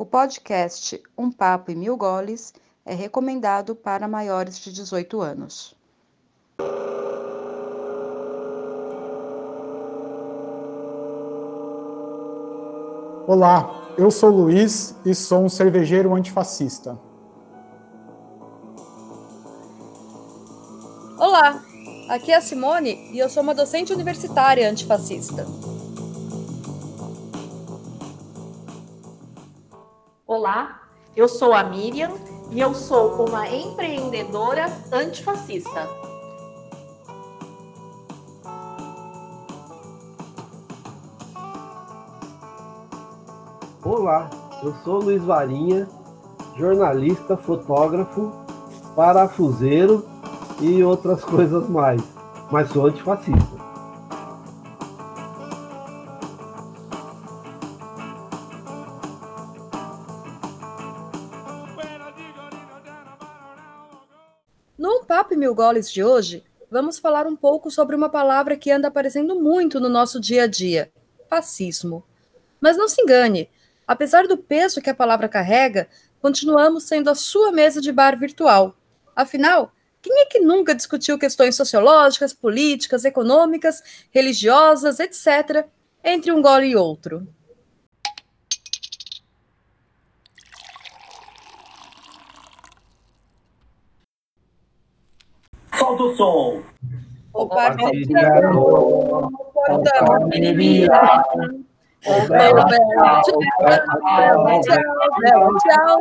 O podcast Um Papo e Mil Goles é recomendado para maiores de 18 anos. Olá, eu sou Luiz e sou um cervejeiro antifascista. Olá, aqui é a Simone e eu sou uma docente universitária antifascista. Olá, eu sou a Miriam e eu sou uma empreendedora antifascista. Olá, eu sou Luiz Varinha, jornalista, fotógrafo, parafuseiro e outras coisas mais, mas sou antifascista. Goles de hoje, vamos falar um pouco sobre uma palavra que anda aparecendo muito no nosso dia a dia: fascismo. Mas não se engane, apesar do peso que a palavra carrega, continuamos sendo a sua mesa de bar virtual. Afinal, quem é que nunca discutiu questões sociológicas, políticas, econômicas, religiosas, etc., entre um gole e outro? Toto Soul. O partigiano, Roma, portamene via. Oh, bella, bella, ciao, ciao, ciao, ciao, ciao,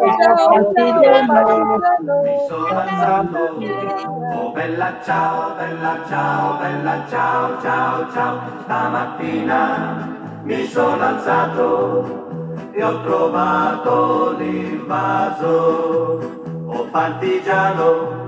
ciao, bella, ciao, bella, ciao, bella, ciao, ciao, ciao, stamattina mi sono alzato e ho trovato l'invaso, oh partigiano,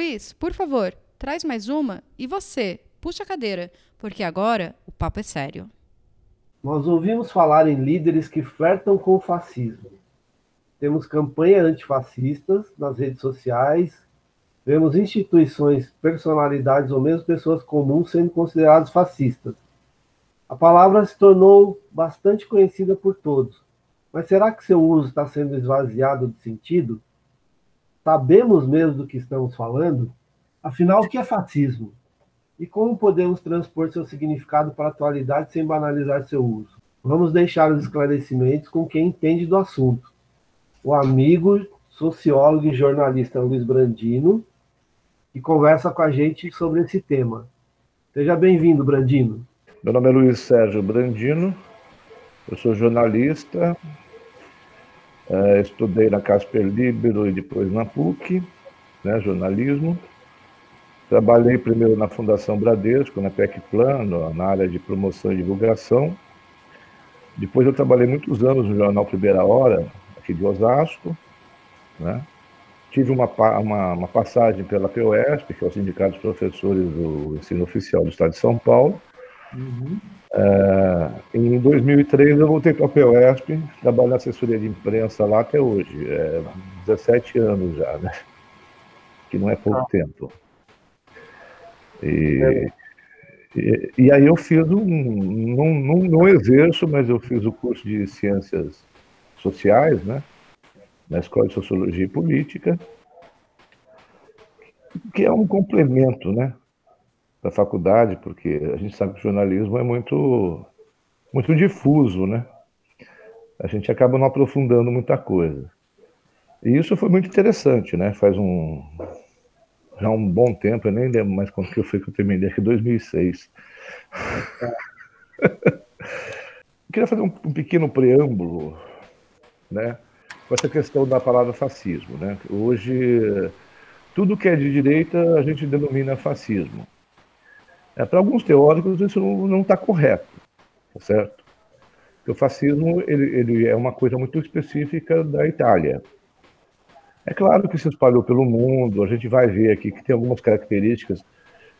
Luiz, por favor, traz mais uma e você, puxa a cadeira, porque agora o papo é sério. Nós ouvimos falar em líderes que flertam com o fascismo. Temos campanhas antifascistas nas redes sociais, vemos instituições, personalidades ou mesmo pessoas comuns sendo consideradas fascistas. A palavra se tornou bastante conhecida por todos, mas será que seu uso está sendo esvaziado de sentido? Sabemos mesmo do que estamos falando? Afinal, o que é fascismo? E como podemos transpor seu significado para a atualidade sem banalizar seu uso? Vamos deixar os esclarecimentos com quem entende do assunto. O amigo, sociólogo e jornalista Luiz Brandino, que conversa com a gente sobre esse tema. Seja bem-vindo, Brandino. Meu nome é Luiz Sérgio Brandino, eu sou jornalista, eh, estudei na Casper Libero e depois na PUC, né, jornalismo. Trabalhei primeiro na Fundação Bradesco, na PEC Plano, na área de promoção e divulgação. Depois eu trabalhei muitos anos no jornal Primeira Hora, aqui de Osasco. Né? Tive uma, uma, uma passagem pela POSP, que é o Sindicato dos Professores do Ensino Oficial do Estado de São Paulo. Uhum. É, em 2003 eu voltei para a POSP, trabalho na assessoria de imprensa lá até hoje. É, 17 anos já, né? Que não é pouco Ah. tempo. E, e, e aí eu fiz um. Não, não, não exerço, mas eu fiz o curso de Ciências Sociais, né? Na Escola de Sociologia e Política, que é um complemento, né? Da faculdade, porque a gente sabe que o jornalismo é muito, muito difuso, né? A gente acaba não aprofundando muita coisa. E isso foi muito interessante, né? Faz um, já um bom tempo, eu nem lembro mais quando que foi que eu terminei, aqui 2006. eu queria fazer um, um, pequeno preâmbulo, né, com essa questão da palavra fascismo, né? Hoje, tudo que é de direita a gente denomina fascismo. É, Para alguns teóricos isso não está correto, tá certo? Porque o fascismo ele, ele é uma coisa muito específica da Itália. É claro que se espalhou pelo mundo, a gente vai ver aqui que tem algumas características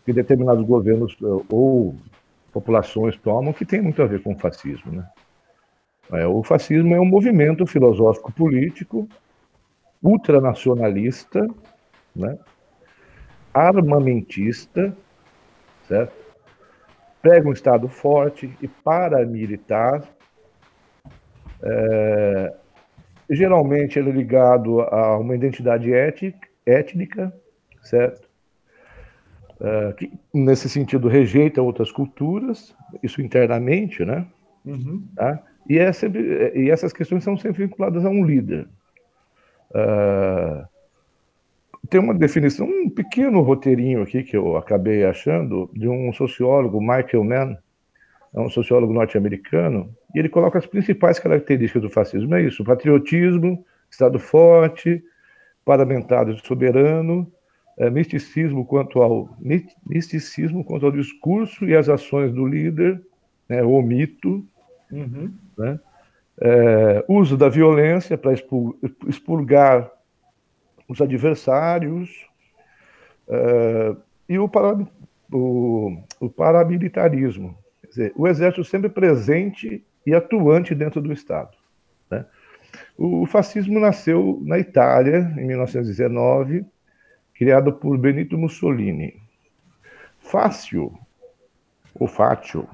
que determinados governos eh, ou populações tomam que tem muito a ver com o fascismo. Né? É, o fascismo é um movimento filosófico-político ultranacionalista, né? armamentista, certo? Prega um Estado forte e paramilitar. É, geralmente ele é ligado a uma identidade étnica, certo? Uh, que, nesse sentido, rejeita outras culturas, isso internamente, né? Uhum. Tá? E, é sempre, e, essas questões são sempre vinculadas a um líder. Uh, tem uma definição, um pequeno roteirinho aqui que eu acabei achando, de um sociólogo, Michael Mann, é um sociólogo norte-americano, e ele coloca as principais características do fascismo. É isso: patriotismo, Estado forte, parlamentar e soberano, é, misticismo quanto ao misticismo quanto ao discurso e as ações do líder, né, o mito, uhum. né, é, uso da violência para expurgar os adversários é, e o, para, o, o paramilitarismo, quer dizer, o exército sempre presente e atuante dentro do Estado. Né? O fascismo nasceu na Itália em 1919 criado por Benito Mussolini. Fácil, ou fátio,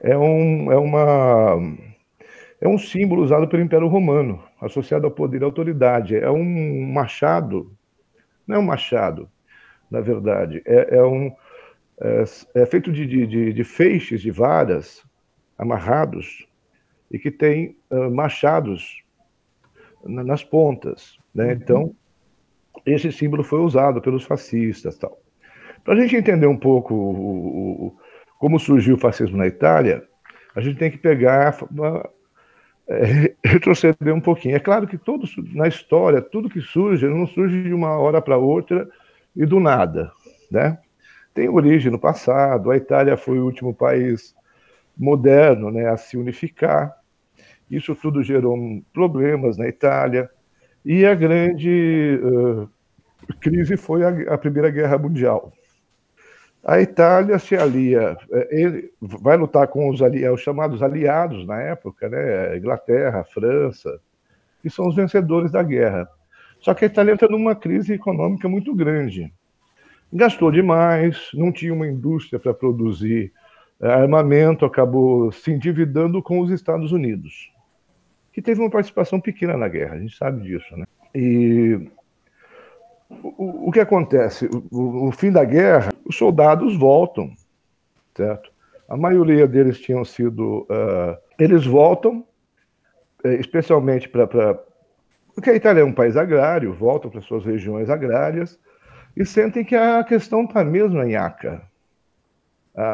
é um, é, uma, é um símbolo usado pelo Império Romano, associado ao poder e autoridade. É um machado, não é um machado, na verdade, é, é um, é, é feito de, de, de, feixes, de varas, amarrados, e que tem uh, machados nas pontas. Né? Uhum. Então, esse símbolo foi usado pelos fascistas. Tal. Para a gente entender um pouco o, o, como surgiu o fascismo na Itália, a gente tem que pegar, é, retroceder um pouquinho. É claro que todos na história, tudo que surge, não surge de uma hora para outra e do nada. Né? Tem origem no passado, a Itália foi o último país moderno né, a se unificar. Isso tudo gerou problemas na Itália. E a grande uh, crise foi a, a, Primeira Guerra Mundial. A Itália se alia, ele vai lutar com os, os chamados aliados na época, né? Inglaterra, França, que são os vencedores da guerra. Só que a Itália entra numa crise econômica muito grande. Gastou demais, não tinha uma indústria para produzir eh, armamento, acabou se endividando com os Estados Unidos que teve uma participação pequena na guerra, a gente sabe disso. Né? E o, o que acontece? O, o, fim da guerra, os soldados voltam, certo? A maioria deles tinham sido. Uh, eles voltam, eh, especialmente para. Porque a Itália é um país agrário, voltam para suas regiões agrárias e sentem que a questão está mesmo em Aca.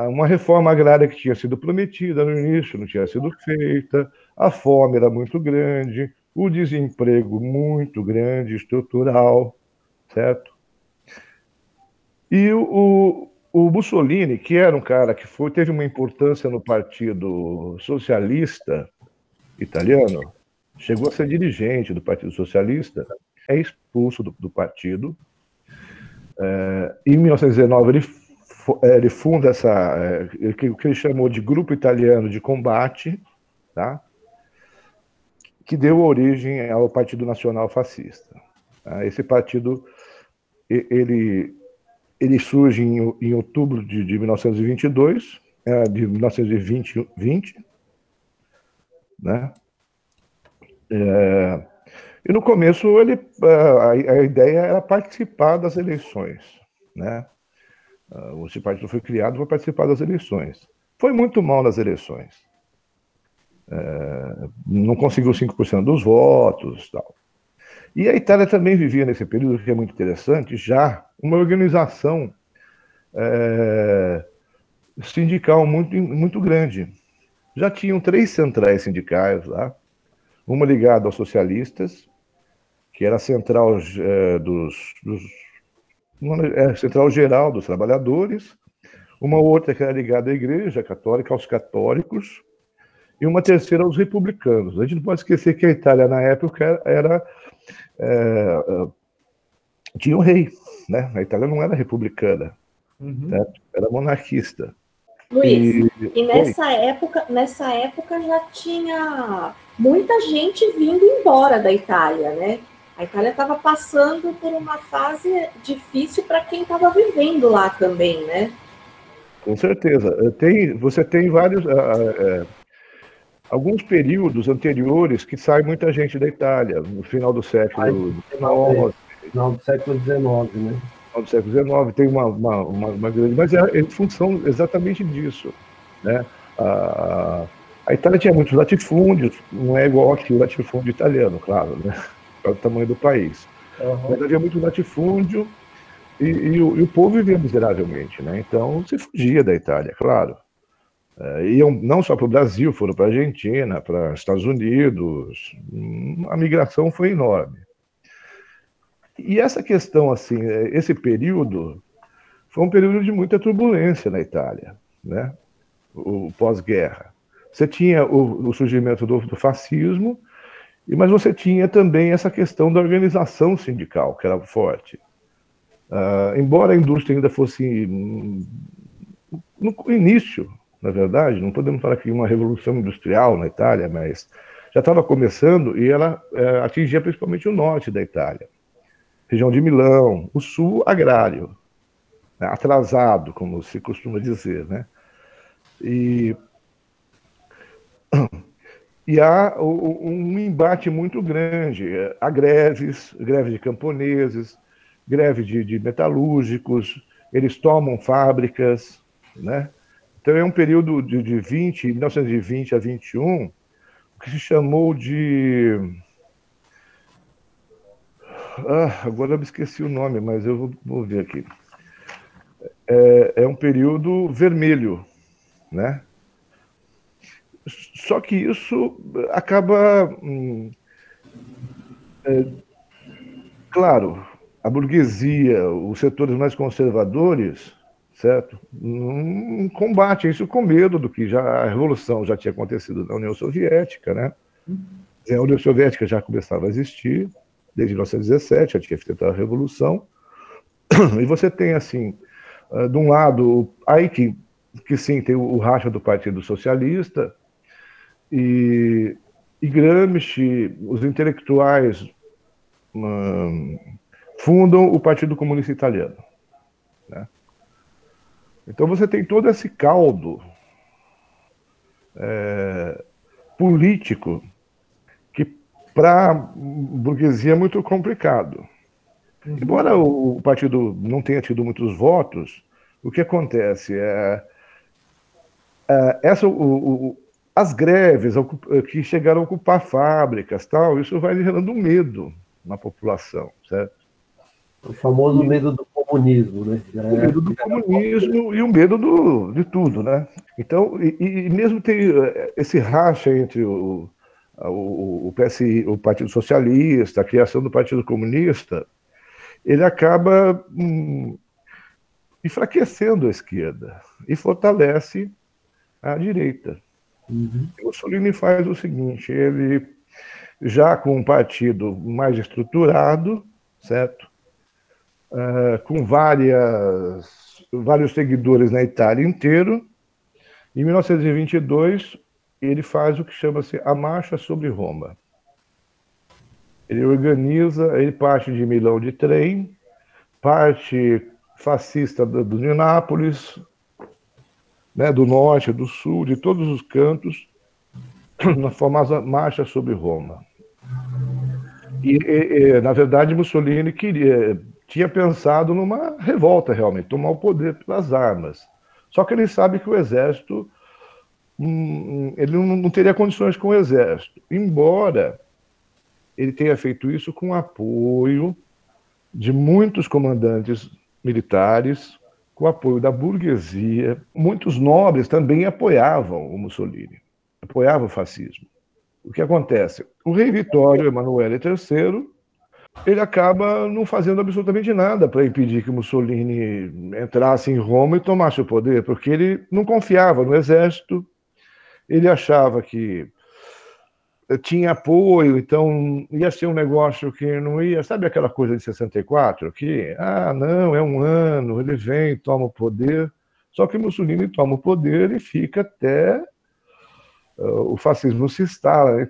Uma reforma agrária que tinha sido prometida no início não tinha sido feita, a fome era muito grande, o desemprego muito grande, estrutural, certo? E o, o Mussolini, que era um cara que foi, teve uma importância no Partido Socialista Italiano, chegou a ser dirigente do Partido Socialista, é expulso do, do partido. É, em 1919, ele, é, ele funda essa, é, o que ele chamou de Grupo Italiano de Combate, tá? que deu origem ao Partido Nacional Fascista. Tá? Esse partido ele, ele surge em, em outubro de, de 1922, é, de 1920, 20, né? É, e no começo ele, a, a, ideia era participar das eleições, né? Esse partido foi criado para participar das eleições. Foi muito mal nas eleições. É, não conseguiu 5% dos votos. Tal. E a Itália também vivia nesse período, que é muito interessante, já uma organização é, sindical muito, muito grande. Já tinham três centrais sindicais lá, uma ligada aos socialistas, que era a central é, dos, dos uma, é, central geral dos trabalhadores, uma outra que era ligada à Igreja Católica, aos católicos, e uma terceira aos republicanos. A gente não pode esquecer que a Itália, na época, era. É, tinha um rei, né? A Itália não era republicana, uhum. era monarquista. Luiz, e, e nessa época, nessa época já tinha muita gente vindo embora da Itália, né? A Itália estava passando por uma fase difícil para quem estava vivendo lá também, né? Com certeza. Tem, você tem vários. Uh, uh, alguns períodos anteriores que sai muita gente da Itália, no final do século XIX. Final do século XIX, né? Final do século XIX, tem uma, uma, uma, uma grande. Mas é em função exatamente disso. Né? A, a Itália tinha muitos latifúndios, não é igual aqui o latifúndio italiano, claro, né? É o tamanho do país. Uhum. Mas havia muito latifúndio e, e, o, e, o, povo vivia miseravelmente, né? Então se fugia da Itália, claro. É, iam não só para o Brasil, foram para a Argentina, para Estados Unidos. A migração foi enorme. E essa questão, assim, é, esse período foi um período de muita turbulência na Itália, né? O pós-guerra. Você tinha o, o surgimento do, do fascismo, mas você tinha também essa questão da organização sindical, que era forte. Uh, embora a indústria ainda fosse no início, na verdade, não podemos falar que uma revolução industrial na Itália, mas já estava começando e ela é, atingia principalmente o norte da Itália, região de Milão, o sul agrário, né, atrasado, como se costuma dizer, né? E, e há um embate muito grande, há greves, greve de camponeses, greve de, de metalúrgicos, eles tomam fábricas, né? Então é um período de, de 20, 1920 a 21, que se chamou de. Ah, agora eu me esqueci o nome, mas eu vou, vou ver aqui. É, é, um período vermelho, né? Só que isso acaba. Hum, é, claro, a burguesia, os setores mais conservadores, certo? Um combate isso com medo do que já a revolução já tinha acontecido na União Soviética, né? A União Soviética já começava a existir desde 1917, já tinha feito a revolução. E você tem assim, ah, de um lado, aí que que sim tem o racha do Partido Socialista e, e Gramsci, os intelectuais hum, fundam o Partido Comunista Italiano. Então você tem todo esse caldo é, político que para a burguesia é muito complicado. Uhum. Embora o partido não tenha tido muitos votos, o que acontece é, é essa, o, o, as greves que chegaram a ocupar fábricas, tal, isso vai gerando medo na população, certo? O famoso medo do comunismo, né? o medo do comunismo e o medo do, de tudo, né? Então, e, e mesmo tem eh, esse racha entre o, o, o, PSI, o Partido Socialista, a criação do Partido Comunista, ele acaba hum, enfraquecendo a esquerda e fortalece a direita. Uhum. O Mussolini faz o seguinte: ele já com um partido mais estruturado, certo? Uh, com várias, vários seguidores na Itália inteiro. Em 1922, ele faz o que chama-se a Marcha sobre Roma. Ele organiza, ele parte de Milão de trem, parte fascista do, do Nápoles, né, do norte, do sul, de todos os cantos, na famosa Marcha sobre Roma. E, e, e, na verdade, Mussolini queria, tinha pensado numa revolta realmente, tomar o poder pelas armas. Só que ele sabe que o exército, hum, ele não, teria condições com o exército, embora ele tenha feito isso com apoio de muitos comandantes militares, com apoio da burguesia. Muitos nobres também apoiavam o Mussolini, apoiavam o fascismo. O que acontece? O rei Vitório Emanuele III ele acaba não fazendo absolutamente nada para impedir que Mussolini entrasse em Roma e tomasse o poder, porque ele não confiava no exército, ele achava que tinha apoio, então ia ser um negócio que não ia. Sabe aquela coisa de 64? Que, ah, não, é um ano, ele vem, toma o poder. Só que Mussolini toma o poder e fica até uh, o fascismo se instala.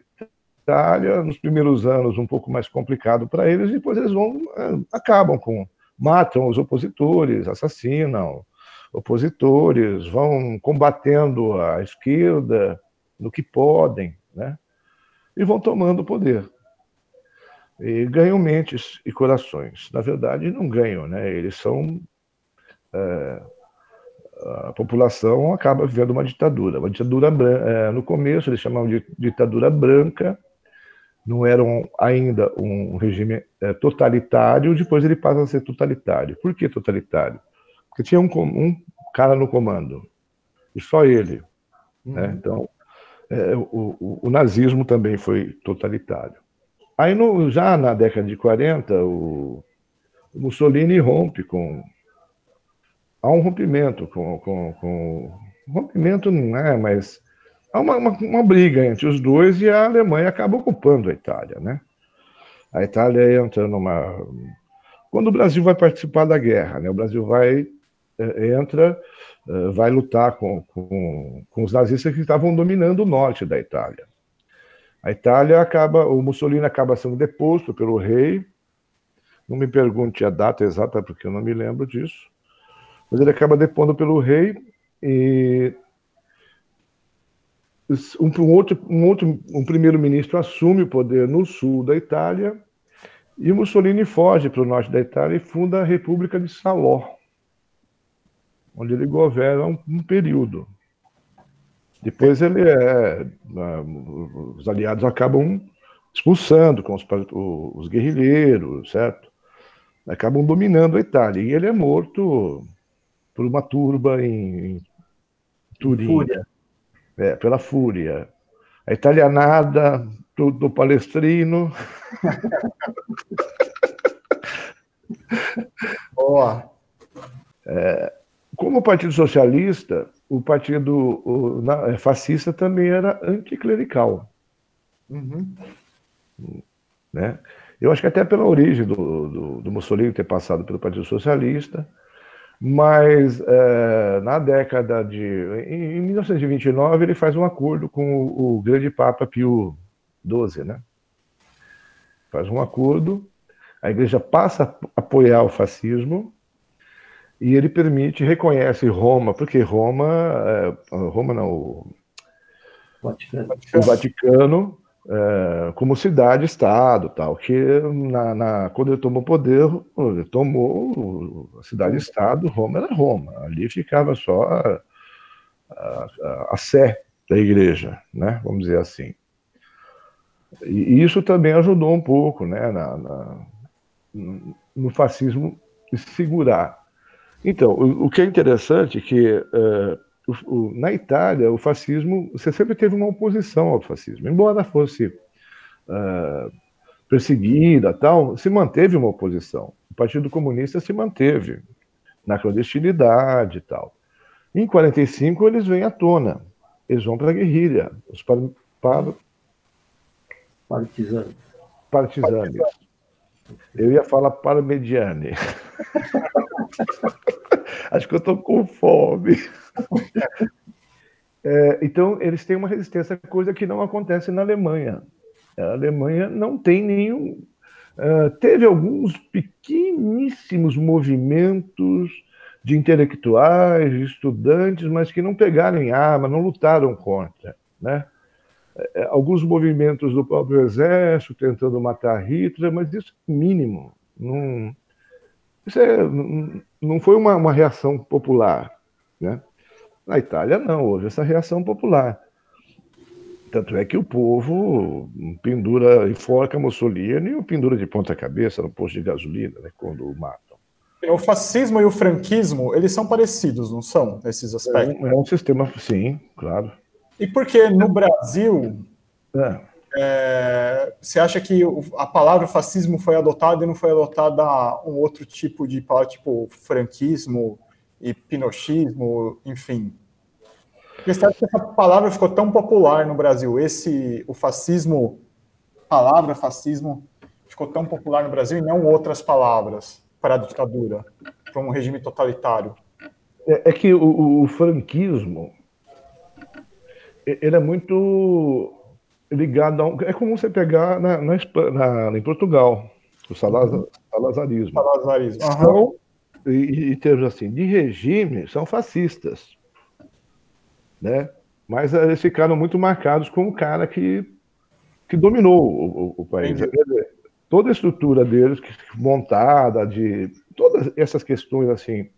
Itália, nos primeiros anos um pouco mais complicado para eles, depois eles vão uh, acabam com matam os opositores, assassinam opositores, vão combatendo a esquerda no que podem, né? e vão tomando poder. E ganham mentes e corações. Na verdade, não ganham, né? Eles são. É, a população acaba vivendo uma ditadura. Uma ditadura. É, no começo, eles chamavam de ditadura branca, não era ainda um regime é, totalitário, depois ele passa a ser totalitário. Por que totalitário? Porque tinha um, um cara no comando, e só ele. Uhum. Né? Então, é, o, o, o, nazismo também foi totalitário. Aí, no, já na década de 40, o, o, Mussolini rompe com. Há um rompimento com, com, com. Rompimento não é, mas há uma, uma, uma, briga entre os dois e a Alemanha acaba ocupando a Itália, né? A Itália entra numa. Quando o Brasil vai participar da guerra, né? O Brasil vai é, entra eh, vai lutar com, com, com os nazistas que estavam dominando o norte da Itália. A Itália acaba, o Mussolini acaba sendo deposto pelo rei. Não me pergunte a data exata, porque eu não me lembro disso. Mas ele acaba depondo pelo rei e um, um outro, um outro um primeiro-ministro assume o poder no sul da Itália e Mussolini foge para o norte da Itália e funda a República de Salò onde ele governa um, um período. Depois ele é, os aliados acabam expulsando com os, os guerrilheiros, certo? Acabam dominando a Itália. E ele é morto por uma turba em, em Turim. Fúria. É, pela fúria. A italianada do, do palestrino. Boa. É, como o Partido Socialista, o Partido o, na, é, Fascista também era anticlerical. Uhum. Né? Eu acho que até pela origem do, do, do, Mussolini ter passado pelo Partido Socialista, mas é, na década de. Em, em, 1929, ele faz um acordo com o, o grande Papa Pio XII, né? Faz um acordo, a igreja passa a apoiar o fascismo e ele permite, reconhece Roma, porque Roma, é, Roma não, o Vaticano, o Vaticano é, como cidade-estado, tal, que na, na, quando ele tomou poder, ele tomou a cidade-estado, Roma era Roma, ali ficava só a, a, a sé da igreja, né, vamos dizer assim. E isso também ajudou um pouco, né, na, na no fascismo segurar então, o, o que é interessante é que uh, o, o, na Itália, o fascismo, você sempre teve uma oposição ao fascismo, embora fosse uh, perseguida, tal, se manteve uma oposição. O Partido Comunista se manteve na clandestinidade e tal. Em 45 eles vêm à tona, eles vão para a guerrilha, os par, par, partisanos. partisanos. Eu ia falar parmediane. Acho que eu estou com fome. É, então, eles têm uma resistência, coisa que não acontece na Alemanha. A Alemanha não tem nenhum. Uh, teve alguns pequeníssimos movimentos de intelectuais, de estudantes, mas que não pegaram em arma, não lutaram contra. Né? É, alguns movimentos do próprio exército tentando matar Hitler, mas isso é mínimo. Não, isso é, não foi uma, uma reação popular. Né? Na Itália, não, houve essa reação popular. Tanto é que o povo pendura, enforca Mussolini e o pendura de ponta cabeça no posto de gasolina, né, quando o matam. O fascismo e o franquismo, eles são parecidos, não são, nesses aspectos? É um, é um sistema, sim, claro. E por que no Brasil é. É, você acha que a palavra fascismo foi adotada e não foi adotada um outro tipo de palavra, tipo franquismo e pinochismo, enfim? Porque você acha que essa palavra ficou tão popular no Brasil? Esse, o fascismo, palavra fascismo, ficou tão popular no Brasil e não outras palavras para a ditadura, para um regime totalitário? É, é que o, o, franquismo ele é muito ligado a um, é como você pegar na, na, na em Portugal o salazar, salazarismo. Salazarismo. Uhum. São, e, em termos assim de regime são fascistas, né? Mas eles ficaram muito marcados como o cara que que dominou o, o país. Toda a estrutura deles montada de todas essas questões assim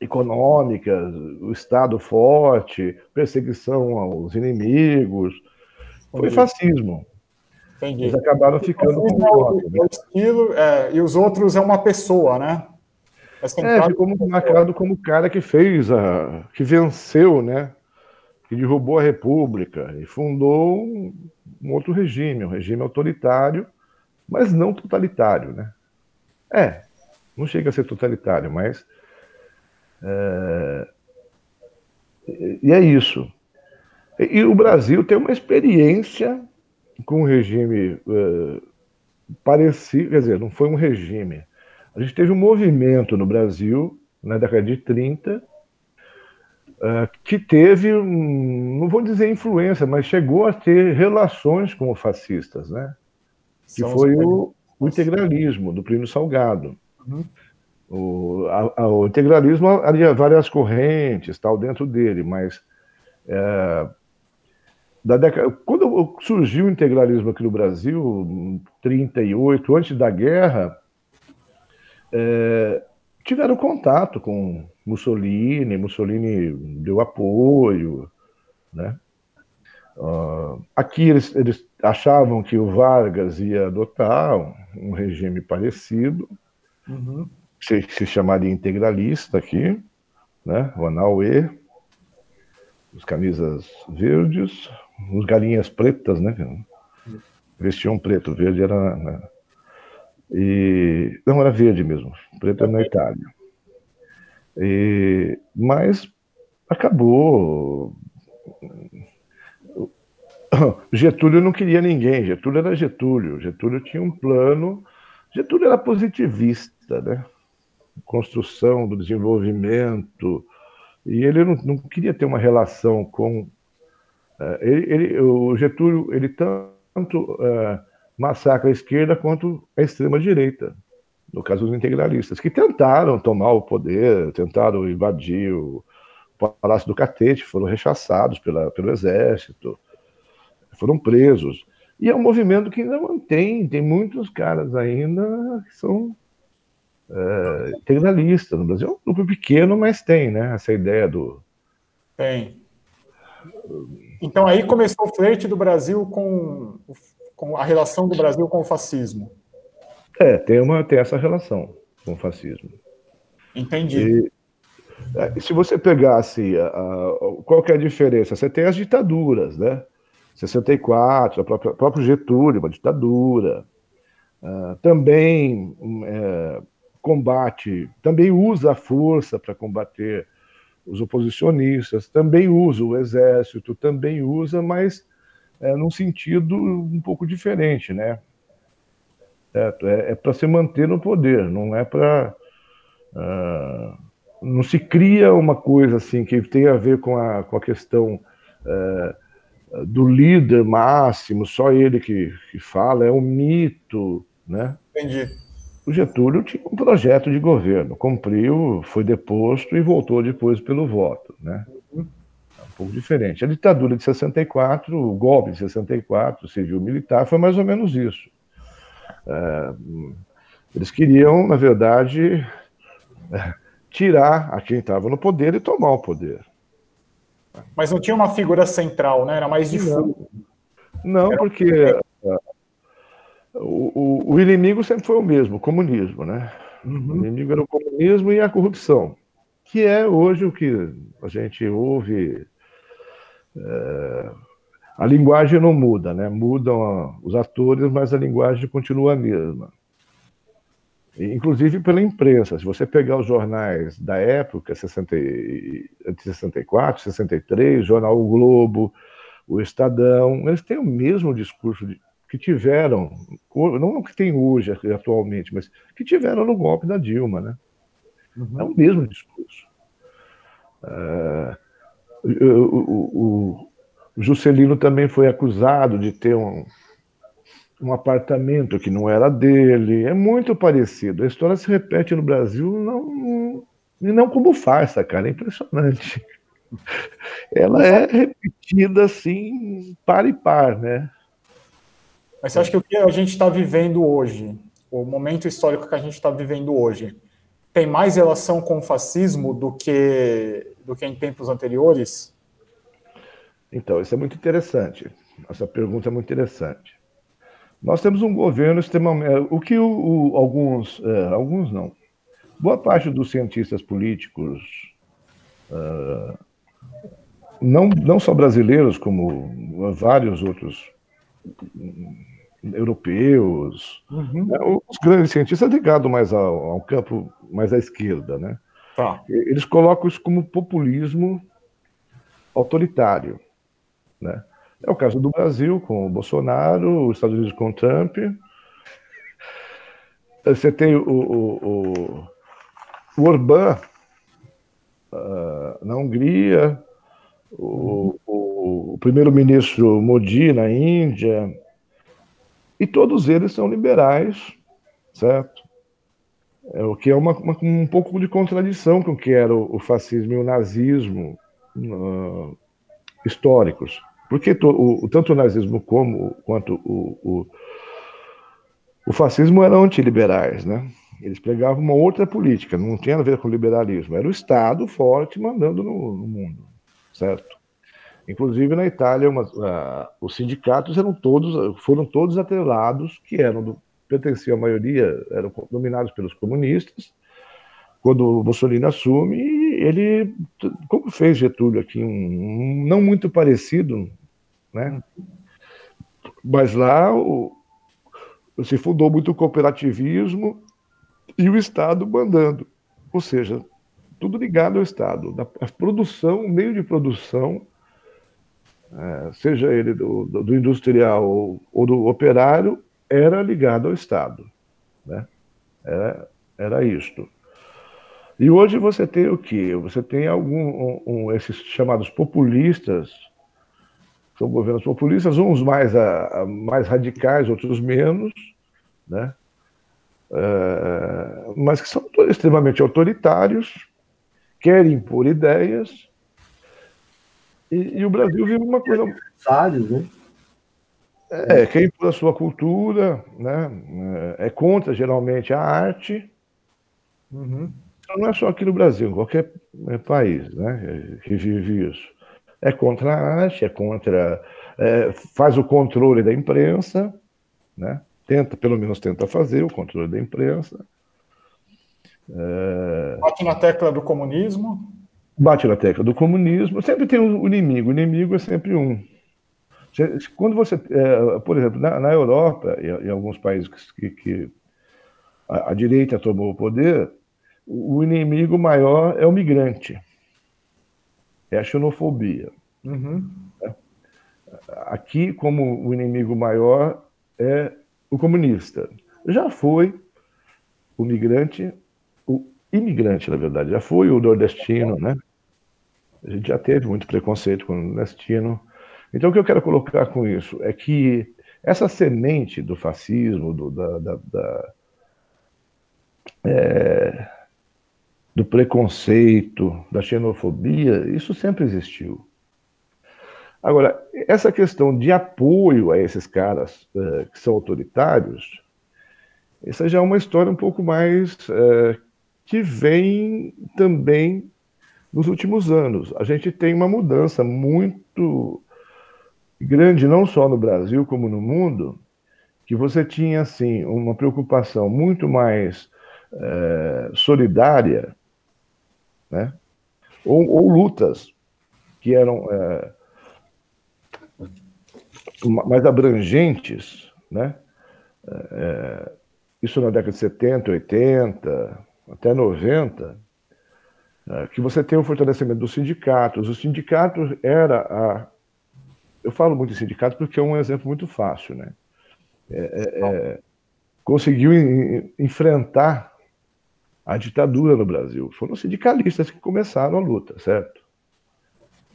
econômicas, o Estado forte, perseguição aos inimigos, foi fascismo. Entendi. Eles acabaram ficando com o né? estilo, é, e os outros é uma pessoa, né? É, ficou muito marcado como o cara que fez a. que venceu, né? Que derrubou a República e fundou um, um outro regime, um regime autoritário, mas não totalitário, né? É, não chega a ser totalitário, mas. É, e é isso. E o Brasil tem uma experiência com um regime uh, parecido, quer dizer, não foi um regime. A gente teve um movimento no Brasil, na década de 30, uh, eh, que teve, um, não vou dizer influência, mas chegou a ter relações com os fascistas, né? Que São foi o, o, integralismo do Plínio Salgado. Uhum. O, a, a, o integralismo havia várias correntes tal dentro dele, mas é, da década, quando surgiu o integralismo aqui no Brasil, em 38, antes da guerra, é, tiveram contato com Mussolini, Mussolini deu apoio, né? Uh, aqui eles, eles, achavam que o Vargas ia adotar um, um regime parecido, uhum. se, se chamaria integralista aqui, né? o Anauê, os camisas verdes, os galinhas pretas, né? Vestiam preto, verde era. Né? E, não, era verde mesmo, preto era na Itália. E, mas acabou. Getúlio não queria ninguém, Getúlio era Getúlio. Getúlio tinha um plano. Getúlio era positivista, né? Construção do desenvolvimento. E ele não, não queria ter uma relação com é, ele, ele, o Getúlio ele tanto uh, massacra a esquerda quanto a extrema direita, no caso dos integralistas, que tentaram tomar o poder, tentaram invadir o Palácio do Catete, foram rechaçados pela, pelo exército, foram presos. E é um movimento que ainda mantém, tem muitos caras ainda que são é, integralistas no Brasil. É um grupo pequeno, mas tem, né? Essa ideia do. Tem. Então aí começou o flerte do Brasil com, com a relação do Brasil com o fascismo. É, tem, uma, tem essa relação com o fascismo. Entendi. E, é, se você pegasse a, a, qual que é a diferença? Você tem as ditaduras, né? 64, o próprio, próprio Getúlio, uma ditadura. Uh, também é, combate, também usa a força para combater os oposicionistas, também usa o exército, também usa, mas é, num sentido um pouco diferente, né? É, é, é para se manter no poder, não é para. Uh, ah, não se cria uma coisa assim que tem a ver com a, com a questão uh, do líder máximo, só ele que, que fala, é um mito, né? Entendi o Getúlio tinha um projeto de governo, cumpriu, foi deposto e voltou depois pelo voto. Né? É um pouco diferente. A ditadura de 64, o golpe de 64, civil-militar, foi mais ou menos isso. É, eles queriam, na verdade, é, tirar a quem estava no poder e tomar o poder. Mas não tinha uma figura central, né? Era mais difuso. Não, não porque o, o, o, inimigo sempre foi o mesmo, o comunismo, né? Uhum. O inimigo era o comunismo e a corrupção, que é hoje o que a gente ouve. É, a linguagem não muda, né? Mudam os atores, mas a linguagem continua a mesma. Inclusive pela imprensa. Se você pegar os jornais da época, 60, 64, 63, Jornal o Globo, o Estadão, eles têm o mesmo discurso de, que tiveram, não que tem hoje atualmente, mas que tiveram no golpe da Dilma, né? Uhum. É o mesmo discurso. Uh, o, o, o, Juscelino também foi acusado de ter um, um apartamento que não era dele. É muito parecido. A história se repete no Brasil, não, e não como farsa, cara. É impressionante. Ela é repetida assim, par e par, né? Mas você acha que o que a gente está vivendo hoje, o momento histórico que a gente está vivendo hoje, tem mais relação com o fascismo do que, do que em tempos anteriores? Então, isso é muito interessante. Essa pergunta é muito interessante. Nós temos um governo extremamente. O que o, o, alguns, é, alguns não. Boa parte dos cientistas políticos, uh, não, não só brasileiros, como vários outros europeus, uhum. né, os grandes cientistas ligados mais ao, ao, campo mais à esquerda, né? Tá. Eles colocam isso como populismo autoritário, né? É o caso do Brasil com o Bolsonaro, os Estados Unidos com o Trump. Você tem o, o, o, o Orbán uh, na Hungria, o, o, o primeiro-ministro Modi na Índia, e todos eles são liberais, certo? É, o que é uma, uma, um pouco de contradição com o que era o, o fascismo e o nazismo uh, históricos. Porque to, o, tanto o nazismo como quanto o, o, o fascismo eram antiliberais, né? Eles pregavam uma outra política, não tinha a ver com o liberalismo. Era o Estado forte mandando no, no mundo, certo? Inclusive na Itália, uma, uh, os sindicatos eram todos, foram todos atrelados, que eram do, pertenciam à maioria, eram dominados pelos comunistas. Quando Mussolini assume, ele, como fez Getúlio aqui, um, um não muito parecido, né? Mas lá o, se fundou muito o cooperativismo e o Estado mandando, ou seja, tudo ligado ao Estado, a produção, o meio de produção seja ele do, do industrial ou, ou, do operário, era ligado ao Estado. Né? Era, era isto. E hoje você tem o quê? Você tem algum, um, um, esses chamados populistas, são governos populistas, uns mais, a, a mais radicais, outros menos, né? É, mas que são extremamente autoritários, querem impor ideias, e, e, o Brasil vive uma coisa. Adversários, né? É, quem impõe a sua cultura, né? É contra geralmente a arte. Uhum. Então, não é só aqui no Brasil, em qualquer é, país, né? Que vive isso. É contra a arte, é contra. É, faz o controle da imprensa, né? Tenta, pelo menos tenta fazer o controle da imprensa. É... Bate na tecla do comunismo bate na tecla do comunismo, sempre tem um inimigo, o inimigo é sempre um. Quando você, é, por exemplo, na, na Europa e em alguns países que, que a, a, direita tomou o poder, o inimigo maior é o migrante, é a xenofobia. Uhum. Aqui, como o inimigo maior é o comunista. Já foi o migrante, o imigrante, na verdade, já foi o nordestino, né? A gente já teve muito preconceito com o nordestino. Então, o que eu quero colocar com isso é que essa semente do fascismo, do, da, da, da é, do preconceito, da xenofobia, isso sempre existiu. Agora, essa questão de apoio a esses caras é, que são autoritários, essa já é uma história um pouco mais é, que vem também nos últimos anos. A gente tem uma mudança muito grande, não só no Brasil como no mundo, que você tinha assim uma preocupação muito mais é, solidária, né? ou, ou, lutas que eram é, mais abrangentes, né? É, isso na década de 70, 80, até 90, é, que você tem o fortalecimento dos sindicatos. Os sindicatos era a. Eu falo muito em sindicatos porque é um exemplo muito fácil, né? É, é, é conseguiu in, enfrentar a ditadura no Brasil. Foram os sindicalistas que começaram a luta, certo?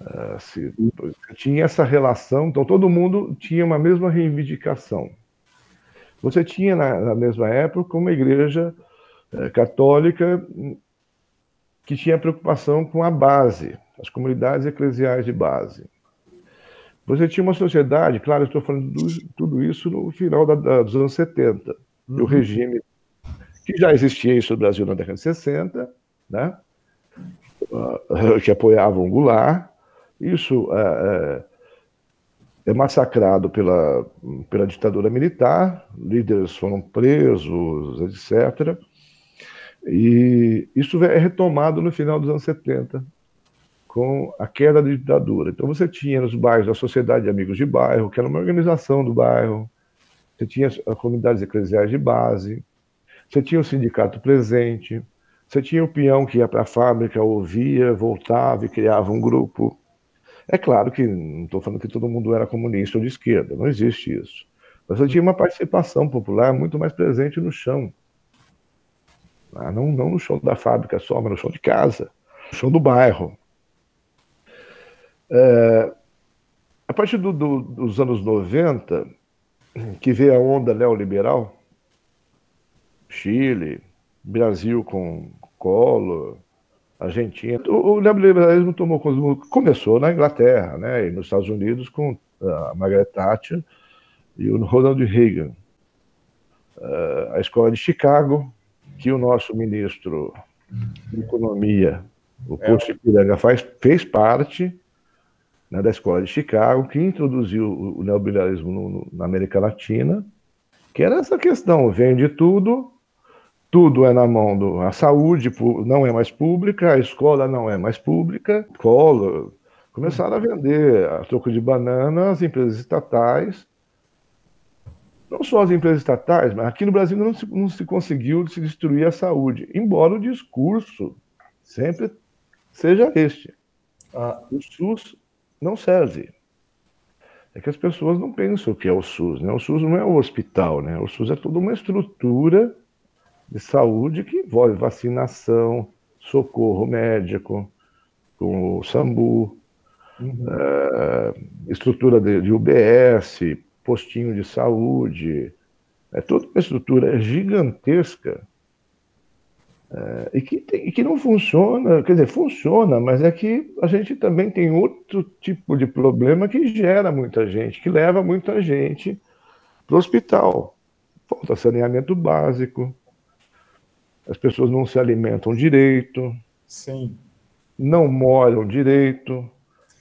Uh, se, tinha essa relação, então todo mundo tinha uma mesma reivindicação. Você tinha, na, na mesma época, uma igreja uh, católica que tinha preocupação com a base, as comunidades eclesiais de base. Você tinha uma sociedade, claro, estou falando do, tudo isso no final da, da, dos anos 70, uhum. do regime que já existia isso no Brasil na década de 60, né? Uh, que apoiavam o Goulart, isso é, é, é, massacrado pela, pela ditadura militar, líderes foram presos, etc. E isso é retomado no final dos anos 70, com a queda da ditadura. Então você tinha nos bairros a Sociedade de Amigos de Bairro, que era uma organização do bairro, você tinha as comunidades eclesiais de base, você tinha o sindicato presente, você tinha o peão que ia para a fábrica, ouvia, voltava e criava um grupo. É claro que não estou falando que todo mundo era comunista ou de esquerda, não existe isso. Mas eu tinha uma participação popular muito mais presente no chão. Ah, não, não no chão da fábrica só, mas no chão de casa, no chão do bairro. É, a partir do, do, dos anos 90, que veio a onda neoliberal, Chile, Brasil com Collor, Argentina. O, o neoliberalismo tomou começou na Inglaterra, né, e nos Estados Unidos com a Margaret Thatcher e o Ronald Reagan. Uh, a escola de Chicago, que o nosso ministro de Economia, o Posto é. Ipiranga, faz, fez parte né, da escola de Chicago, que introduziu o, neoliberalismo no, no, na América Latina, que era essa questão, vende tudo, tudo é na mão do. A saúde não é mais pública, a escola não é mais pública. Escola. Começaram a vender a troco de banana as empresas estatais. Não só as empresas estatais, mas aqui no Brasil não se, não se conseguiu se destruir a saúde, embora o discurso sempre seja este. Ah, o SUS não serve. É que as pessoas não pensam o que é o SUS. Né? O SUS não é o hospital, né? o SUS é toda uma estrutura de saúde que envolve vacinação, socorro médico, com o SAMBU, uhum. uh, estrutura de, de, UBS, postinho de saúde, é toda uma estrutura gigantesca uh, e, que tem, e que não funciona, quer dizer, funciona, mas é que a gente também tem outro tipo de problema que gera muita gente, que leva muita gente para o hospital. Falta saneamento básico, as pessoas não se alimentam direito, Sim. não moram direito,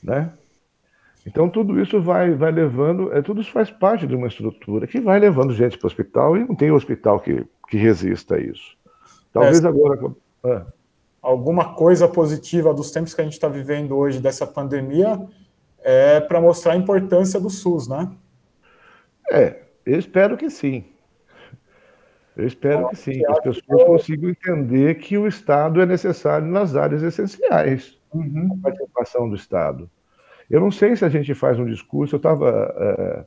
né? Então tudo isso vai, vai levando, é, tudo isso faz parte de uma estrutura que vai levando gente para o hospital e não tem hospital que, que resista a isso. Talvez é, agora. Ah. Alguma coisa positiva dos tempos que a gente está vivendo hoje dessa pandemia é para mostrar a importância do SUS, né? É, eu espero que sim. Eu espero que sim, que as pessoas consigam entender que o Estado é necessário nas áreas essenciais, uhum. a participação do Estado. Eu não sei se a gente faz um discurso, eu estava. É,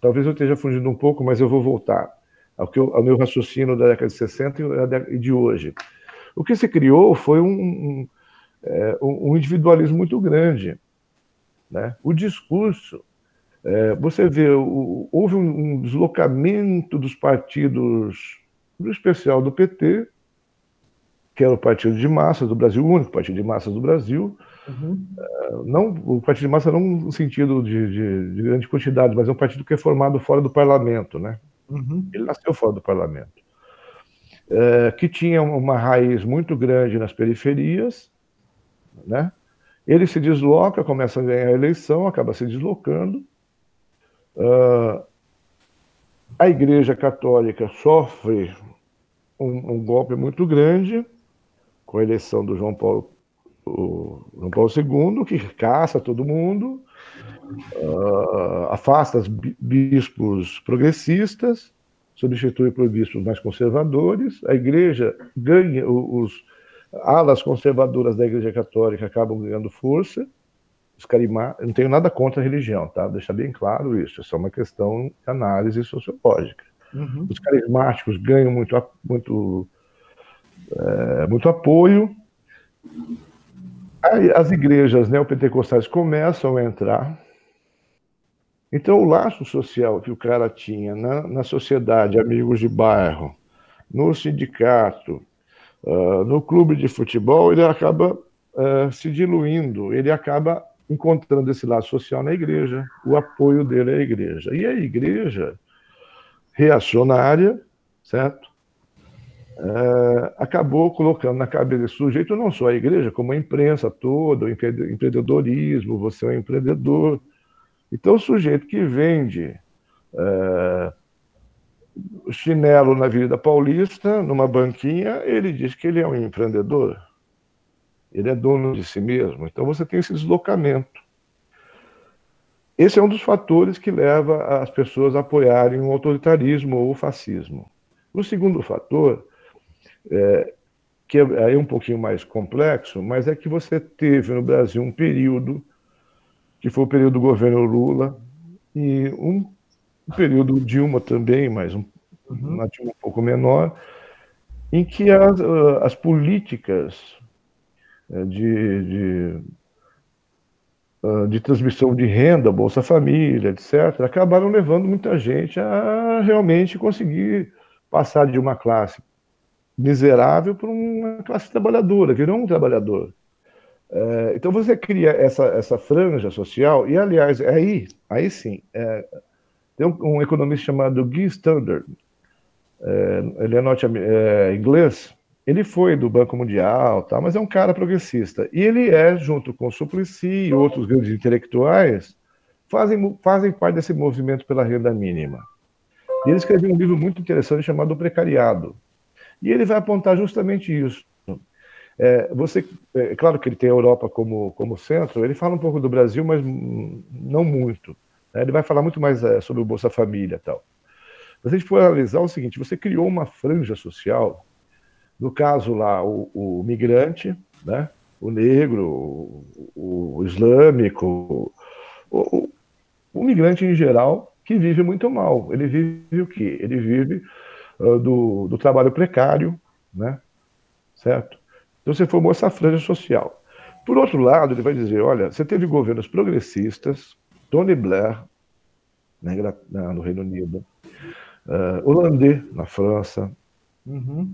talvez eu esteja fugindo um pouco, mas eu vou voltar ao, que eu, ao meu raciocínio da década de 60 e de hoje. O que se criou foi um, um, é, um individualismo muito grande. Né? O discurso é, você vê, o, houve um, deslocamento dos partidos no especial do PT, que era o partido de massas do Brasil, o único partido de massas do Brasil. Uhum. Uh, não, o partido de massa não no sentido de, de, de, grande quantidade, mas é um partido que é formado fora do parlamento, né? Uhum. Ele nasceu fora do parlamento. Uh, que tinha uma raiz muito grande nas periferias, né? Ele se desloca, começa a ganhar a eleição, acaba se deslocando. Uh, a Igreja Católica sofre um, um golpe muito grande com a eleição do João Paulo, João Paulo II, que caça todo mundo, uh, afasta os bispos progressistas, substitui por bispos mais conservadores, a igreja ganha, os alas conservadoras da igreja católica acabam ganhando força, os carimá, não tenho nada contra a religião, tá? Deixar bem claro isso, isso é uma questão de análise sociológica. Uhum. Os carismáticos ganham muito, muito, é, muito apoio, as igrejas neopentecostais começam a entrar, então, o laço social que o cara tinha na, na sociedade, amigos de bairro, no sindicato, uh, no clube de futebol, ele acaba uh, se diluindo, ele acaba encontrando esse laço social na igreja, o apoio dele à igreja. E a igreja reacionária, certo? Uh, acabou colocando na cabeça desse sujeito não só a igreja, como a imprensa toda, o empreendedorismo, você é um empreendedor, então, o sujeito que vende é, chinelo na Avenida Paulista, numa banquinha, ele diz que ele é um empreendedor. Ele é dono de si mesmo. Então, você tem esse deslocamento. Esse é um dos fatores que leva as pessoas a apoiarem o autoritarismo ou o fascismo. O segundo fator, é, que é, é um pouquinho mais complexo, mas é que você teve no Brasil um período que foi o período do governo Lula, e um, período Dilma também, mas um, uhum. uma Dilma um pouco menor, em que as, ah, as políticas eh, de, de, ah, de transmissão de renda, Bolsa Família, etc., acabaram levando muita gente a realmente conseguir passar de uma classe miserável para uma classe trabalhadora, virou um trabalhador. É, então você cria essa, essa franja social, e aliás, aí, aí sim, é, tem um, um, economista chamado Guy Standard, é, ele é, norte, é, inglês, ele foi do Banco Mundial, tá, mas é um cara progressista. E ele é, junto com Suplicy e outros grandes intelectuais, fazem, fazem parte desse movimento pela renda mínima. E ele escreveu um livro muito interessante chamado O Precariado. E ele vai apontar justamente isso. É, você, é claro que ele tem a Europa como, como centro, ele fala um pouco do Brasil, mas não muito. Né? Ele vai falar muito mais é, sobre o Bolsa Família tal. Mas a gente for analisar o seguinte: você criou uma franja social, no caso lá, o, o migrante, né? o negro, o, o islâmico, o, o, migrante em geral, que vive muito mal. Ele vive o quê? Ele vive uh, do, do trabalho precário, né? certo? Então você formou essa franja social. Por outro lado, ele vai dizer: olha, você teve governos progressistas, Tony Blair, na, no Reino Unido, uh, holandês na França, uhum.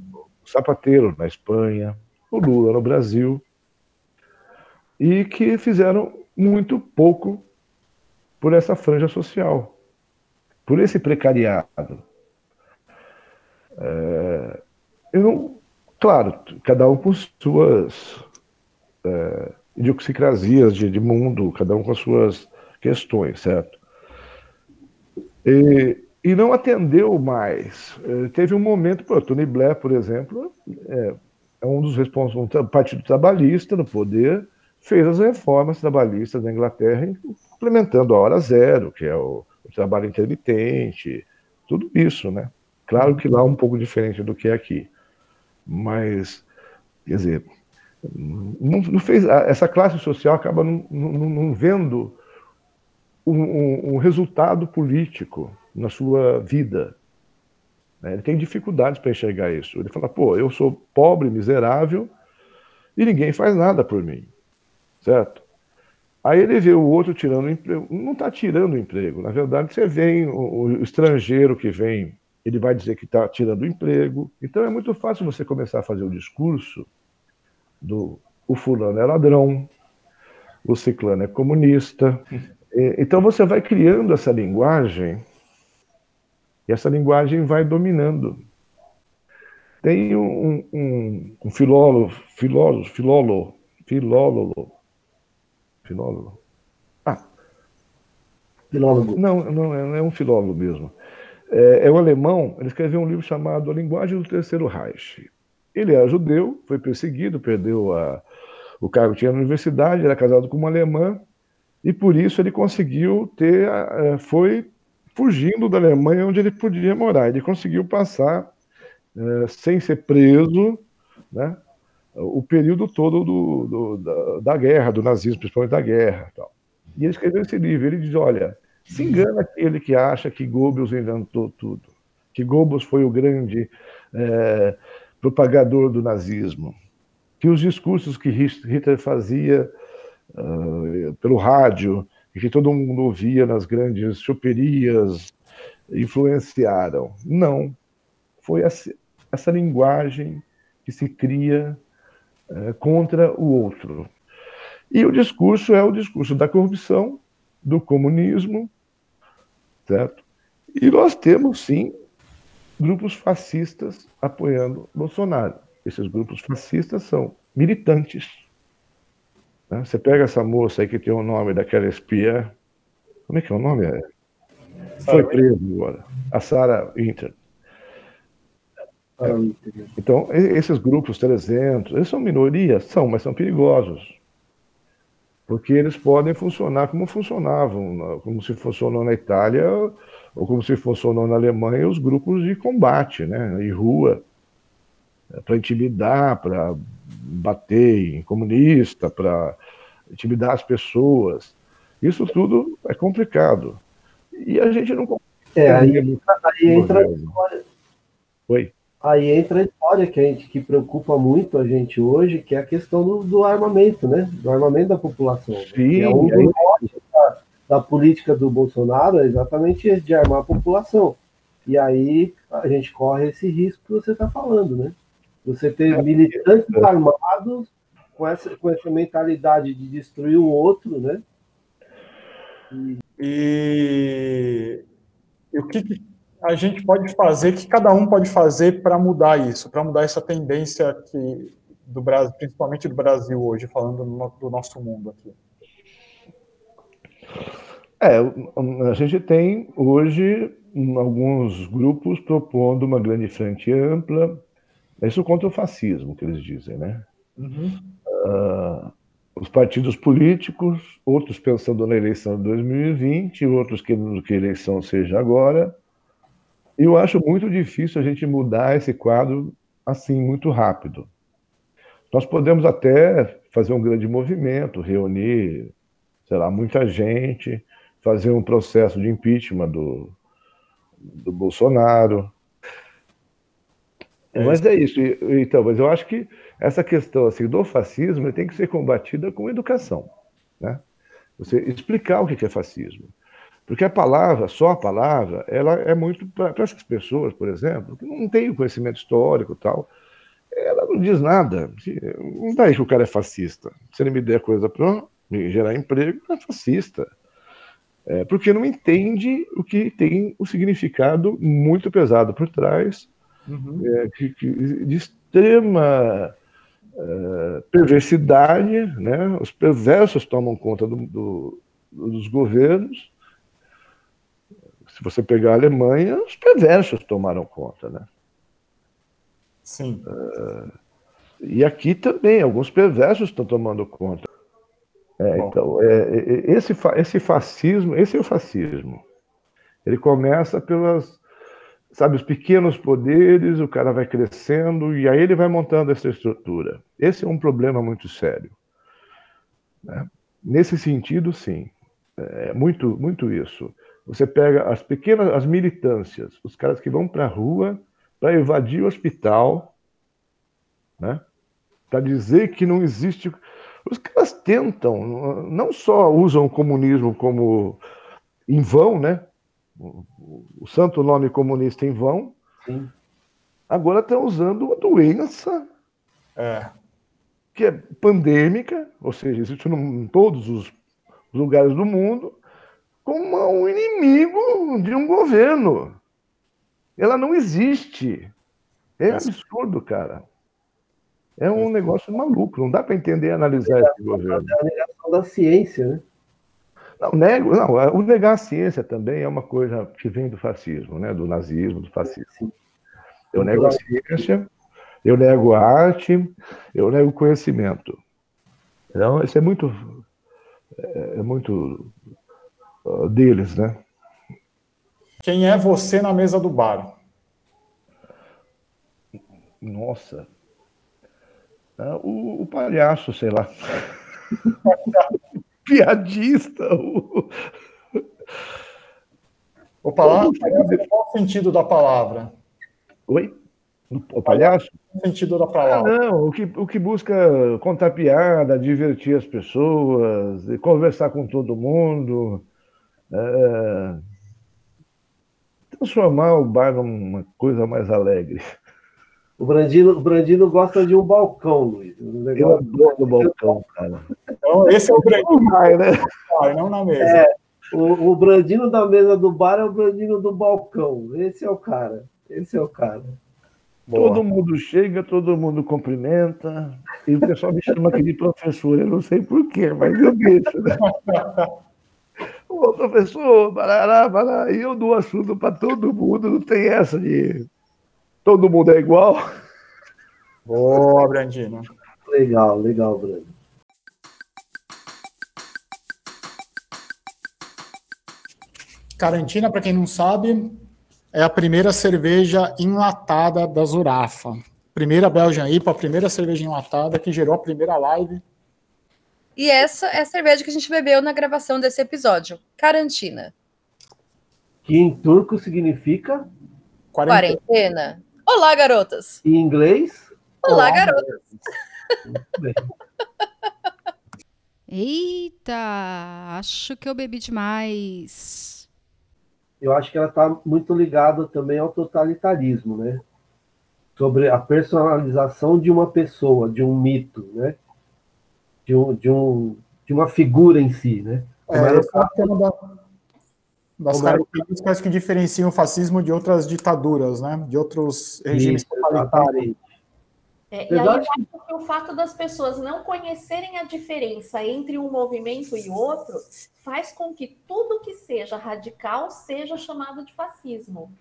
Zapatero na Espanha, o Lula no Brasil, e que fizeram muito pouco por essa franja social, por esse precariado. É, eu não, Claro, cada um com suas é, idiosincrasias de, de, mundo, cada um com as suas questões, certo? E, e não atendeu mais. É, teve um momento, pô, Tony Blair, por exemplo, é, é um dos responsáveis, um partido trabalhista no poder, fez as reformas trabalhistas na Inglaterra, implementando a hora zero, que é o, o trabalho intermitente, tudo isso, né? Claro que lá é um pouco diferente do que é aqui. Mas, quer dizer, não, não fez, essa classe social acaba não, não, não vendo um, um, resultado político na sua vida. Né? Ele tem dificuldades para enxergar isso. Ele fala, pô, eu sou pobre, miserável, e ninguém faz nada por mim. Certo? Aí ele vê o outro tirando emprego. Não está tirando emprego. Na verdade, você o, o estrangeiro que vem ele vai dizer que está tirando o emprego. Então é muito fácil você começar a fazer o discurso do o fulano é ladrão, o ciclano é comunista. Então você vai criando essa linguagem e essa linguagem vai dominando. Tem um, um, um filólogo, filólogo, filólogo, filólogo, filólogo. Ah, filólogo. Não, não é um filólogo mesmo é, é um alemão, ele escreveu um livro chamado A Linguagem do Terceiro Reich. Ele era judeu, foi perseguido, perdeu a, o cargo que tinha na universidade, era casado com uma alemã, e por isso ele conseguiu ter, é, foi fugindo da Alemanha onde ele podia morar. Ele conseguiu passar, é, sem ser preso, né, o período todo do, do, da, da, guerra, do nazismo, principalmente da guerra. Tal. E ele escreveu esse livro. Ele diz: olha, se engana aquele que acha que Goebbels inventou tudo, que Goebbels foi o grande é, propagador do nazismo, que os discursos que Hitler fazia uh, pelo rádio e que todo mundo ouvia nas grandes choperias influenciaram. Não. Foi essa, linguagem que se cria uh, contra o outro. E o discurso é o discurso da corrupção, do comunismo, certo? E nós temos, sim, grupos fascistas apoiando Bolsonaro. Esses grupos fascistas são militantes. Né? Você pega essa moça aí que tem o nome daquela espia. Como é que é o nome? É? Foi preso agora. A Sarah Inter. Então, esses grupos 300, eles são minorias? São, mas são perigosos porque eles podem funcionar como funcionavam, como se funcionou na Itália ou como se funcionou na Alemanha os grupos de combate, né, em rua, é, para intimidar, para bater em comunista, para intimidar as pessoas. Isso tudo é complicado. E a gente não. É, aí, aí entra história. Oi. Aí entra a história que a gente que preocupa muito a gente hoje, que é a questão do, do armamento, né? Do armamento da população. Sim, é um dos da, da, política do Bolsonaro é exatamente esse de armar a população. E aí a gente corre esse risco que você está falando, né? Você ter é, militantes é. armados com essa, com essa mentalidade de destruir o outro, né? E, e, e o que, a gente pode fazer, que cada um pode fazer para mudar isso, para mudar essa tendência que do Brasil, principalmente do Brasil hoje, falando no, do nosso mundo aqui? É, a gente tem hoje alguns grupos propondo uma grande frente ampla, isso contra o fascismo, que eles dizem, né? Uhum. Uh, os partidos políticos, outros pensando na eleição de 2020, outros querendo que a eleição seja agora, eu acho muito difícil a gente mudar esse quadro assim muito rápido. Nós podemos até fazer um grande movimento, reunir, sei lá, muita gente, fazer um processo de impeachment do, do Bolsonaro. É mas é isso. Então, mas eu acho que essa questão assim, do fascismo tem que ser combatida com educação. Né? Você explicar o que é fascismo. Porque a palavra, só a palavra, ela é muito para essas pessoas, por exemplo, que não têm o conhecimento histórico e tal, ela não diz nada. Não daí que o cara é fascista. Se ele me der coisa para me gerar emprego, é fascista. É, porque não entende o que tem o significado muito pesado por trás, uhum. é, que, que, de extrema é, perversidade, né? os perversos tomam conta do, do, dos governos, se você pegar a Alemanha, os perversos tomaram conta, né? Sim. Uh, e aqui também, alguns perversos estão tomando conta. É, então, é, é, esse, esse fascismo, esse é o fascismo. Ele começa pelas, sabe, os pequenos poderes, o cara vai crescendo e aí ele vai montando essa estrutura. Esse é um problema muito sério. Né? Nesse sentido, sim, é muito, muito isso. Você pega as pequenas, as militâncias, os caras que vão para a rua para evadir o hospital, né? para dizer que não existe. Os caras tentam, não só usam o comunismo como em vão, né? O santo nome comunista em vão. Sim. Agora estão usando uma doença é. que é pandêmica, ou seja, existe em todos os lugares do mundo, como um inimigo de um governo. Ela não existe. É absurdo, cara. É um negócio maluco, não dá para entender e analisar esse governo. É a negação da ciência, né? Não, nego, não, o negar a ciência também é uma coisa que vem do fascismo, né? do nazismo, do fascismo. Eu nego a ciência, eu nego a arte, eu nego o conhecimento. Então, isso é muito, é, é muito deles, né? Quem é você na mesa do bar? Nossa. Ah, o, o palhaço, sei lá. Piadista. O... O palavra, qual o sentido da palavra? Oi? O palhaço? Qual o sentido da palavra? Ah, não, o que, o que busca contar piada, divertir as pessoas, conversar com todo mundo, é... transformar o bar numa coisa mais alegre. O Brandino, o Brandino gosta de um balcão, Luiz. Um Eu adoro o balcão, cara. Então, esse é o Brandino, Vai, né? não na mesa. É, o, o Brandino da mesa do bar é o Brandino do balcão. Esse é o cara. Esse é o cara. Boa. Todo mundo chega, todo mundo cumprimenta, e o pessoal me chama aqui de professor, eu não sei porquê, mas eu deixo. Né? Ô, professor, barará, barará, e eu dou assunto para todo mundo, não tem essa de todo mundo é igual. Boa, Brandino. Legal, legal, Brandino. Carantina, para quem não sabe, é a primeira cerveja enlatada da Zurafa. Primeira Belgian IPA, a primeira cerveja enlatada que gerou a primeira live. E essa é a cerveja que a gente bebeu na gravação desse episódio, Carantina. Que em turco significa, Quarenta- Quarentena. Olá, garotas. em inglês, Olá, Olá, garotas. muito bem. Eita, acho que eu bebi demais. eu acho que ela está muito ligada também ao totalitarismo, né? Sobre a personalização de uma pessoa, de um mito, né? De, um, de, um, de uma figura em si, né? Como É, era o essa é uma da- das Como era o características que diferenciam o fascismo de outras ditaduras, né? De outros regimes Isso, totalitários. É, e aí eu de- acho que o fato das pessoas não conhecerem a diferença entre um movimento e outro faz com que tudo que seja radical seja chamado de fascismo.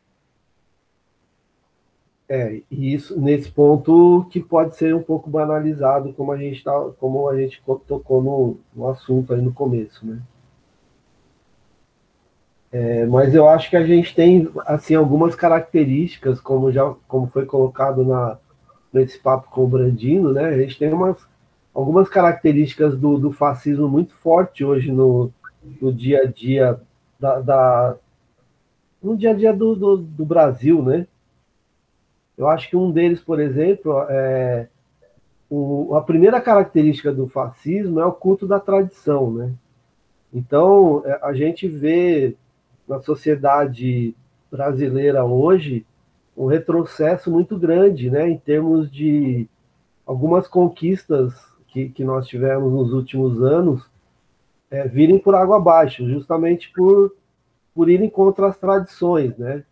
É, e isso nesse ponto que pode ser um pouco banalizado, como a gente tá, como a gente co- tocou no, no assunto aí no começo, né? É, mas eu acho que a gente tem assim algumas características, como já como foi colocado na nesse papo com o Brandino, né? A gente tem umas algumas características do, do fascismo muito forte hoje no, no dia a dia da, da- no dia a dia do, do, do Brasil, né? Eu acho que um deles, por exemplo, é o, a primeira característica do fascismo é o culto da tradição, né? Então, é, a gente vê na sociedade brasileira hoje um retrocesso muito grande, né, em termos de algumas conquistas que, que nós tivemos nos últimos anos é, virem por água abaixo, justamente por, por irem contra as tradições, né?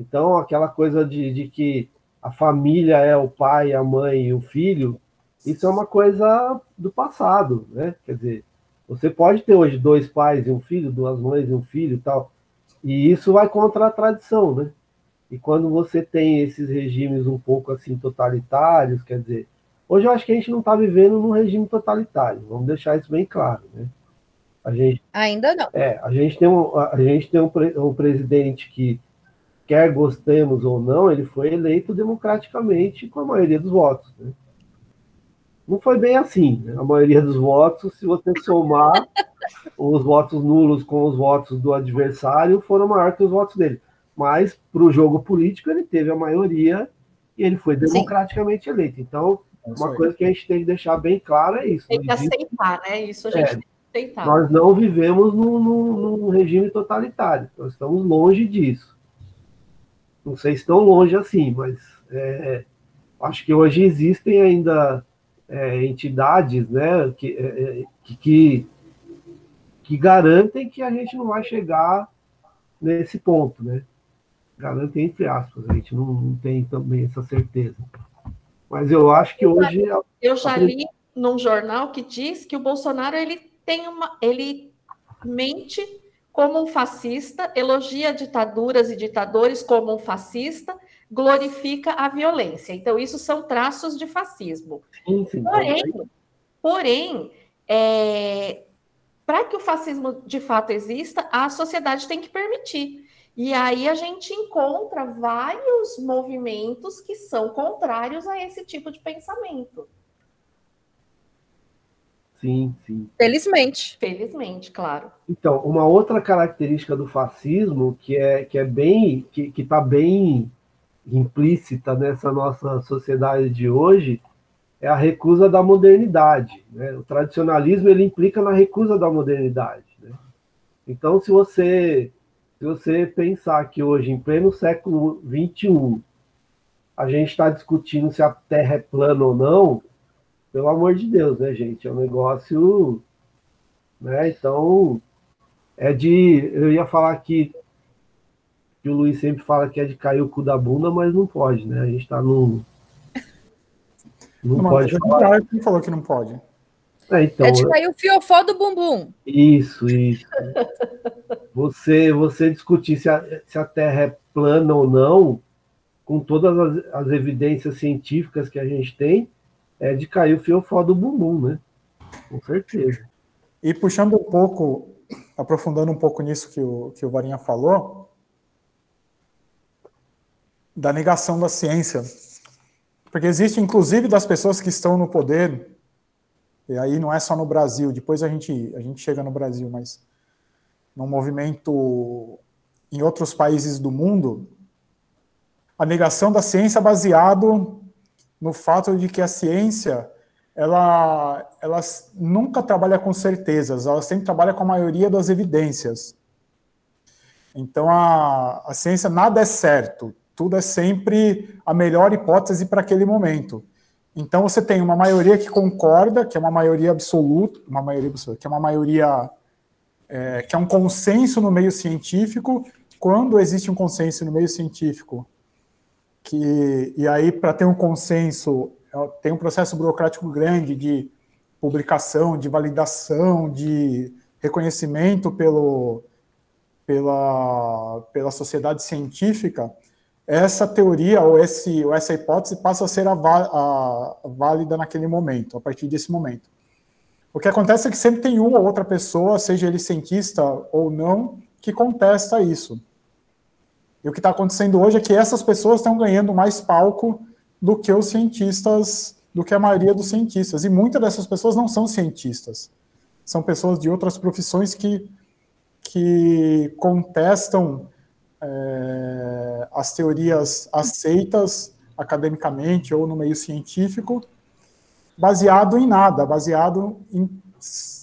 Então, aquela coisa de, de que a família é o pai, a mãe e o filho, isso é uma coisa do passado, né? Quer dizer, você pode ter hoje dois pais e um filho, duas mães e um filho e tal, e isso vai contra a tradição, né? E quando você tem esses regimes um pouco assim totalitários, quer dizer, hoje eu acho que a gente não está vivendo num regime totalitário, vamos deixar isso bem claro, né? A gente Ainda não. é, a gente tem um, a gente tem um, um presidente que, quer gostemos ou não, ele foi eleito democraticamente com a maioria dos votos. né? Não foi bem assim. né? A maioria dos votos, se você somar os votos nulos com os votos do adversário, foram maior que os votos dele. Mas, para o jogo político, ele teve a maioria e ele foi democraticamente eleito. Então, É uma coisa que a gente tem que deixar bem claro é isso. Tem que aceitar, né? Isso a gente É. tem que aceitar. nós não vivemos num, num- num regime totalitário, nós estamos longe disso. Não sei se tão longe assim, mas é, acho que hoje existem ainda é, entidades né, que, é, é, que, que, que garantem que a gente não vai chegar nesse ponto. Né? Garantem entre aspas, a gente não, não tem também essa certeza. Mas eu acho que hoje Eu já li num jornal que diz que o Bolsonaro ele tem uma, ele mente como um fascista, elogia ditaduras e ditadores como um fascista, glorifica a violência. Então, isso são traços de fascismo. Sim, sim, porém, porém é, para que o fascismo de fato exista, a sociedade tem que permitir. E aí a gente encontra vários movimentos que são contrários a esse tipo de pensamento. Sim, sim. Felizmente. Felizmente, claro. Então, uma outra característica do fascismo que é, que é bem, que está bem implícita nessa nossa sociedade de hoje, é a recusa da modernidade. Né? O tradicionalismo ele implica na recusa da modernidade. Né? Então, se você, se você pensar que hoje, em pleno século XXI, a gente está discutindo se a Terra é plana ou não, pelo amor de Deus, né, gente? É um negócio. Né? Então, é de. Eu ia falar que, que o Luiz sempre fala que é de cair o cu da bunda, mas não pode, né? A gente está num. Não, não pode falar. Quem falou que não pode? É, então, é de cair o fiofó do bumbum. Isso, isso. você, você discutir se a, se a Terra é plana ou não, com todas as, as evidências científicas que a gente tem, é de cair o fiofó do bumbum, né? Com certeza. E puxando um pouco, aprofundando um pouco nisso que o, que o Varinha falou, da negação da ciência. Porque existe, inclusive, das pessoas que estão no poder, e aí não é só no Brasil, depois a gente, a gente chega no Brasil, mas num movimento em outros países do mundo, a negação da ciência baseado no fato de que a ciência ela, ela nunca trabalha com certezas, ela sempre trabalha com a maioria das evidências. Então, a, a ciência nada é certo, tudo é sempre a melhor hipótese para aquele momento. Então, você tem uma maioria que concorda, que é uma maioria absoluta, uma maioria absoluta, que é uma maioria, é, que é um consenso no meio científico, quando existe um consenso no meio científico que e aí para ter um consenso é, tem um processo burocrático grande de publicação, de validação, de reconhecimento pelo, pela, pela sociedade científica, essa teoria ou, esse, ou essa hipótese passa a ser a, a, a válida naquele momento, a partir desse momento. O que acontece é que sempre tem uma ou outra pessoa, seja ele cientista ou não, que contesta isso. E o que está acontecendo hoje é que essas pessoas estão ganhando mais palco do que os cientistas, do que a maioria dos cientistas. E muitas dessas pessoas não são cientistas. São pessoas de outras profissões que, que contestam é, as teorias aceitas academicamente ou no meio científico, baseado em nada, baseado em,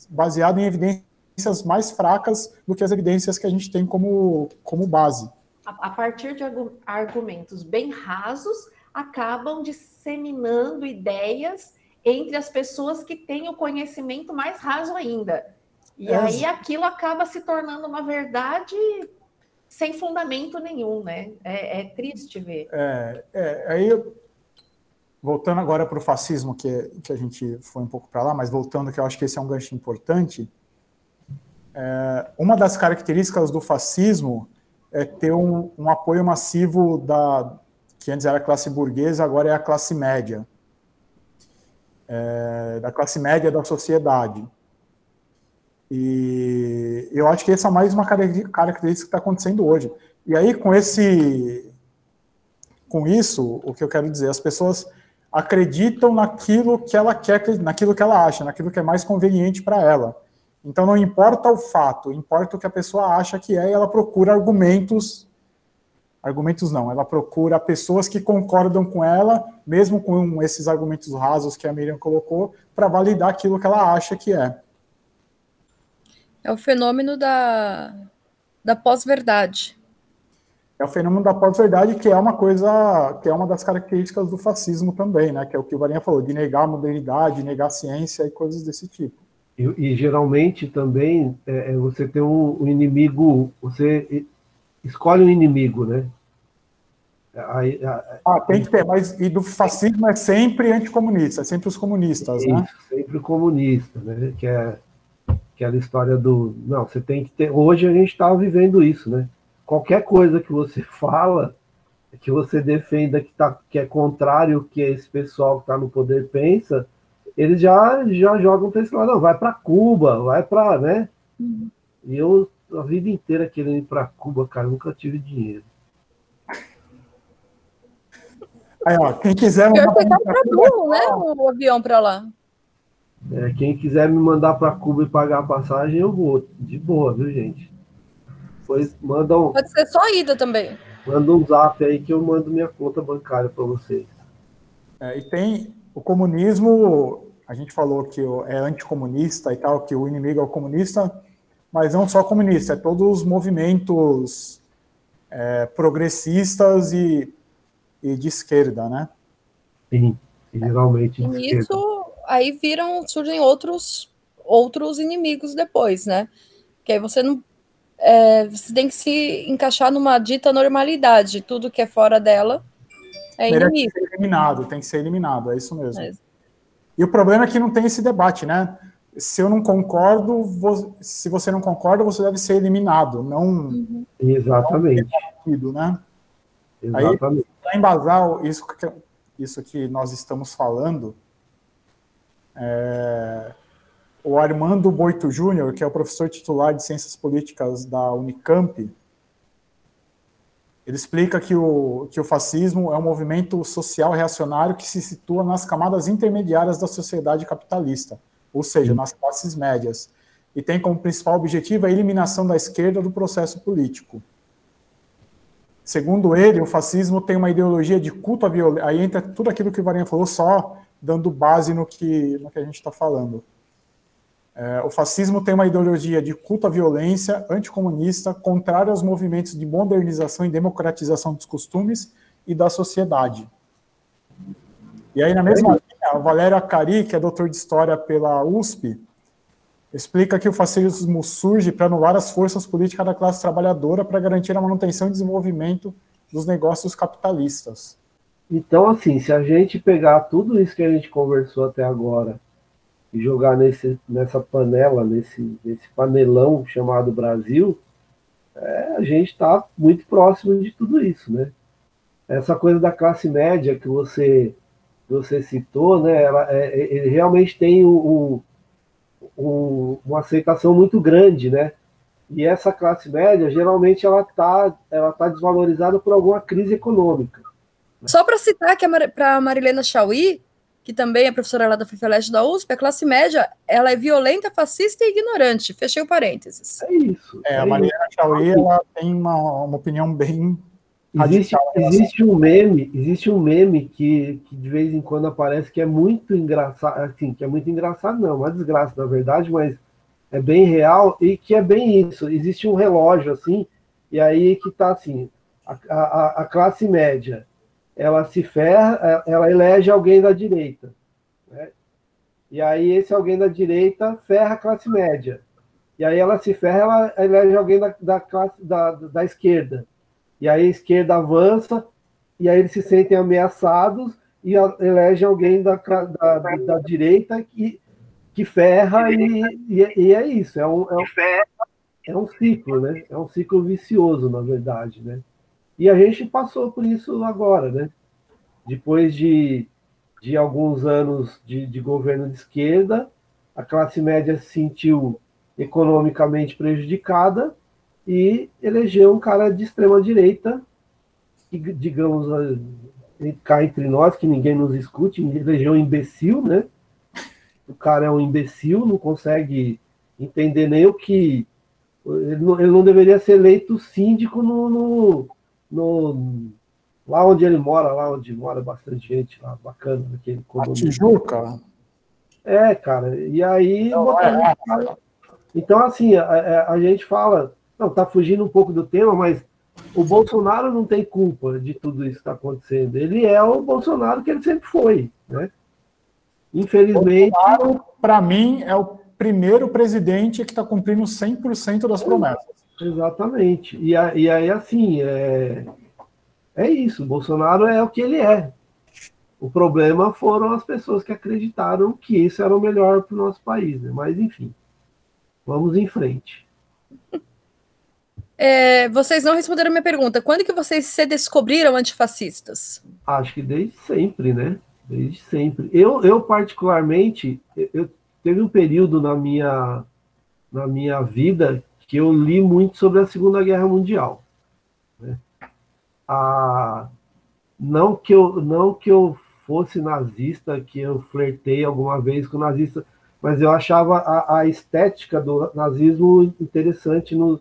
baseado em evidências mais fracas do que as evidências que a gente tem como, como base a, partir de argumentos bem rasos, acabam disseminando ideias entre as pessoas que têm o conhecimento mais raso ainda. E é. aí aquilo acaba se tornando uma verdade sem fundamento nenhum, né? É, é triste ver. É, é, aí, voltando agora para o fascismo, que, que a gente foi um pouco para lá, mas voltando, que eu acho que esse é um gancho importante. É, uma das características do fascismo é ter um, um apoio massivo da que antes era a classe burguesa, agora é a classe média, é, da classe média da sociedade. E eu acho que essa é mais uma característica que está acontecendo hoje. E aí, com esse, com isso, o que eu quero dizer, as pessoas acreditam naquilo que ela quer, naquilo que ela acha, naquilo que é mais conveniente para ela. Então não importa o fato, importa o que a pessoa acha que é e ela procura argumentos. Argumentos não, ela procura pessoas que concordam com ela, mesmo com esses argumentos rasos que a Miriam colocou, para validar aquilo que ela acha que é. É o fenômeno da, da pós-verdade. É o fenômeno da pós-verdade, que é uma coisa, que é uma das características do fascismo também, né? Que é o que o Varinha falou, de negar a modernidade, negar a ciência e coisas desse tipo. E, e geralmente também é, é, você tem um, um, inimigo, você escolhe um inimigo, né? Aí, a, ah, tem que ter, mas e do fascismo é sempre anticomunista, é sempre os comunistas, né? Sempre o comunista, né? Que é, Aquela história do. Não, você tem que ter. Hoje a gente está vivendo isso, né? Qualquer coisa que você fala, que você defenda que, tá, que é contrário ao que esse pessoal que está no poder pensa, eles já, já jogam para esse lado. Não, vai para Cuba, vai para. Né? Uhum. E eu, a vida inteira, querendo ir para Cuba, cara, nunca tive dinheiro. Aí, ó, quem quiser mandar para Cuba, né? O avião para lá. É, quem quiser me mandar para Cuba e pagar a passagem, eu vou. De boa, viu, gente? Pois manda um, Pode ser só ida também. Manda um zap aí que eu mando minha conta bancária para vocês. É, e tem o comunismo, a gente falou que é anticomunista e tal, que o inimigo é o comunista, mas não só comunista, é todos os movimentos é, progressistas e, e de esquerda, né? Sim, geralmente de esquerda. Isso aí viram, surgem outros outros inimigos depois, né? Que aí você não é, você tem que se encaixar numa dita normalidade, tudo que é fora dela é inimigo. Tem que ser eliminado, tem que ser eliminado, é isso mesmo. É. E o problema é que não tem esse debate, né? Se eu não concordo, vou, se você não concorda, você deve ser eliminado, não. Uhum. Exatamente. Não né? Exatamente. Para embasar isso que, isso que nós estamos falando, é, o Armando Boito Júnior, que é o professor titular de Ciências Políticas da Unicamp, ele explica que o, que o fascismo é um movimento social reacionário que se situa nas camadas intermediárias da sociedade capitalista, ou seja, nas classes médias, e tem como principal objetivo a eliminação da esquerda do processo político. Segundo ele, o fascismo tem uma ideologia de culto à violência. Aí entra tudo aquilo que o Varinha falou, só dando base no que, no que a gente está falando. É, o fascismo tem uma ideologia de culto à violência, anticomunista, contrária aos movimentos de modernização e democratização dos costumes e da sociedade. E aí, na mesma linha, o Valério Acari, que é doutor de História pela USP, explica que o fascismo surge para anular as forças políticas da classe trabalhadora para garantir a manutenção e desenvolvimento dos negócios capitalistas. Então, assim, se a gente pegar tudo isso que a gente conversou até agora e jogar nesse, nessa panela, nesse, nesse panelão chamado Brasil, é, a gente está muito próximo de tudo isso, né? Essa coisa da classe média que você, você citou, né? Ela, é, é ele realmente tem um, uma aceitação muito grande, né? E essa classe média, geralmente, ela está ela tá desvalorizada por alguma crise econômica. Só para citar que para Marilena Chauí, que também é professora lá da FIFELEST da USP, a classe média ela é violenta, fascista e ignorante. Fechei o parênteses. É isso. É, a Marilena Chauí ela tem uma, uma opinião bem Existe, existe um meme, existe um meme que, que de vez em quando aparece que é muito engraçado, assim, que é muito engraçado, não, uma desgraça, na verdade, mas é bem real e que é bem isso. Existe um relógio assim, e aí que tá assim, a, a, a classe média ela se ferra, é, ela elege alguém da direita. Né? E aí esse alguém da direita ferra a classe média. E aí ela se ferra, ela elege alguém da, da, classe, da, da esquerda. E aí a esquerda avança, e aí eles se sentem ameaçados e elege alguém da, da, da direita que, que ferra, e, e, e é isso. É um, é, um, é um ciclo, né? É um ciclo vicioso, na verdade, né? E a gente passou por isso agora, né? Depois de, de alguns anos de, de governo de esquerda, a classe média se sentiu economicamente prejudicada e elegeu um cara de extrema direita, que, digamos, cá entre nós, que ninguém nos escute, elegeu um imbecil, né? O cara é um imbecil, não consegue entender nem o que. Ele não, ele não deveria ser eleito síndico no, no, no, lá onde ele mora, lá onde mora bastante gente lá, bacana, naquele condomínio. A Tijuca? É, cara, e aí. Não, é, é. Então, assim, a, a, gente fala, não, tá fugindo um pouco do tema, mas o Bolsonaro não tem culpa de tudo isso que está acontecendo. Ele é o Bolsonaro que ele sempre foi, né? Infelizmente. Para mim, é o primeiro presidente que está cumprindo 100% das promessas. Exatamente. E, e aí, assim, é, é isso. Bolsonaro é o que ele é. O problema foram as pessoas que acreditaram que isso era o melhor para o nosso país. Né? Mas, enfim. Vamos em frente. É, vocês não responderam a minha pergunta. Quando que vocês se descobriram antifascistas? Acho que desde sempre, né? Desde sempre. Eu, eu particularmente, eu teve um período na minha na minha vida que eu li muito sobre a Segunda Guerra Mundial. Né? A, não que eu não que eu fosse nazista, que eu flertei alguma vez com nazista, mas eu achava a, a estética do nazismo interessante no,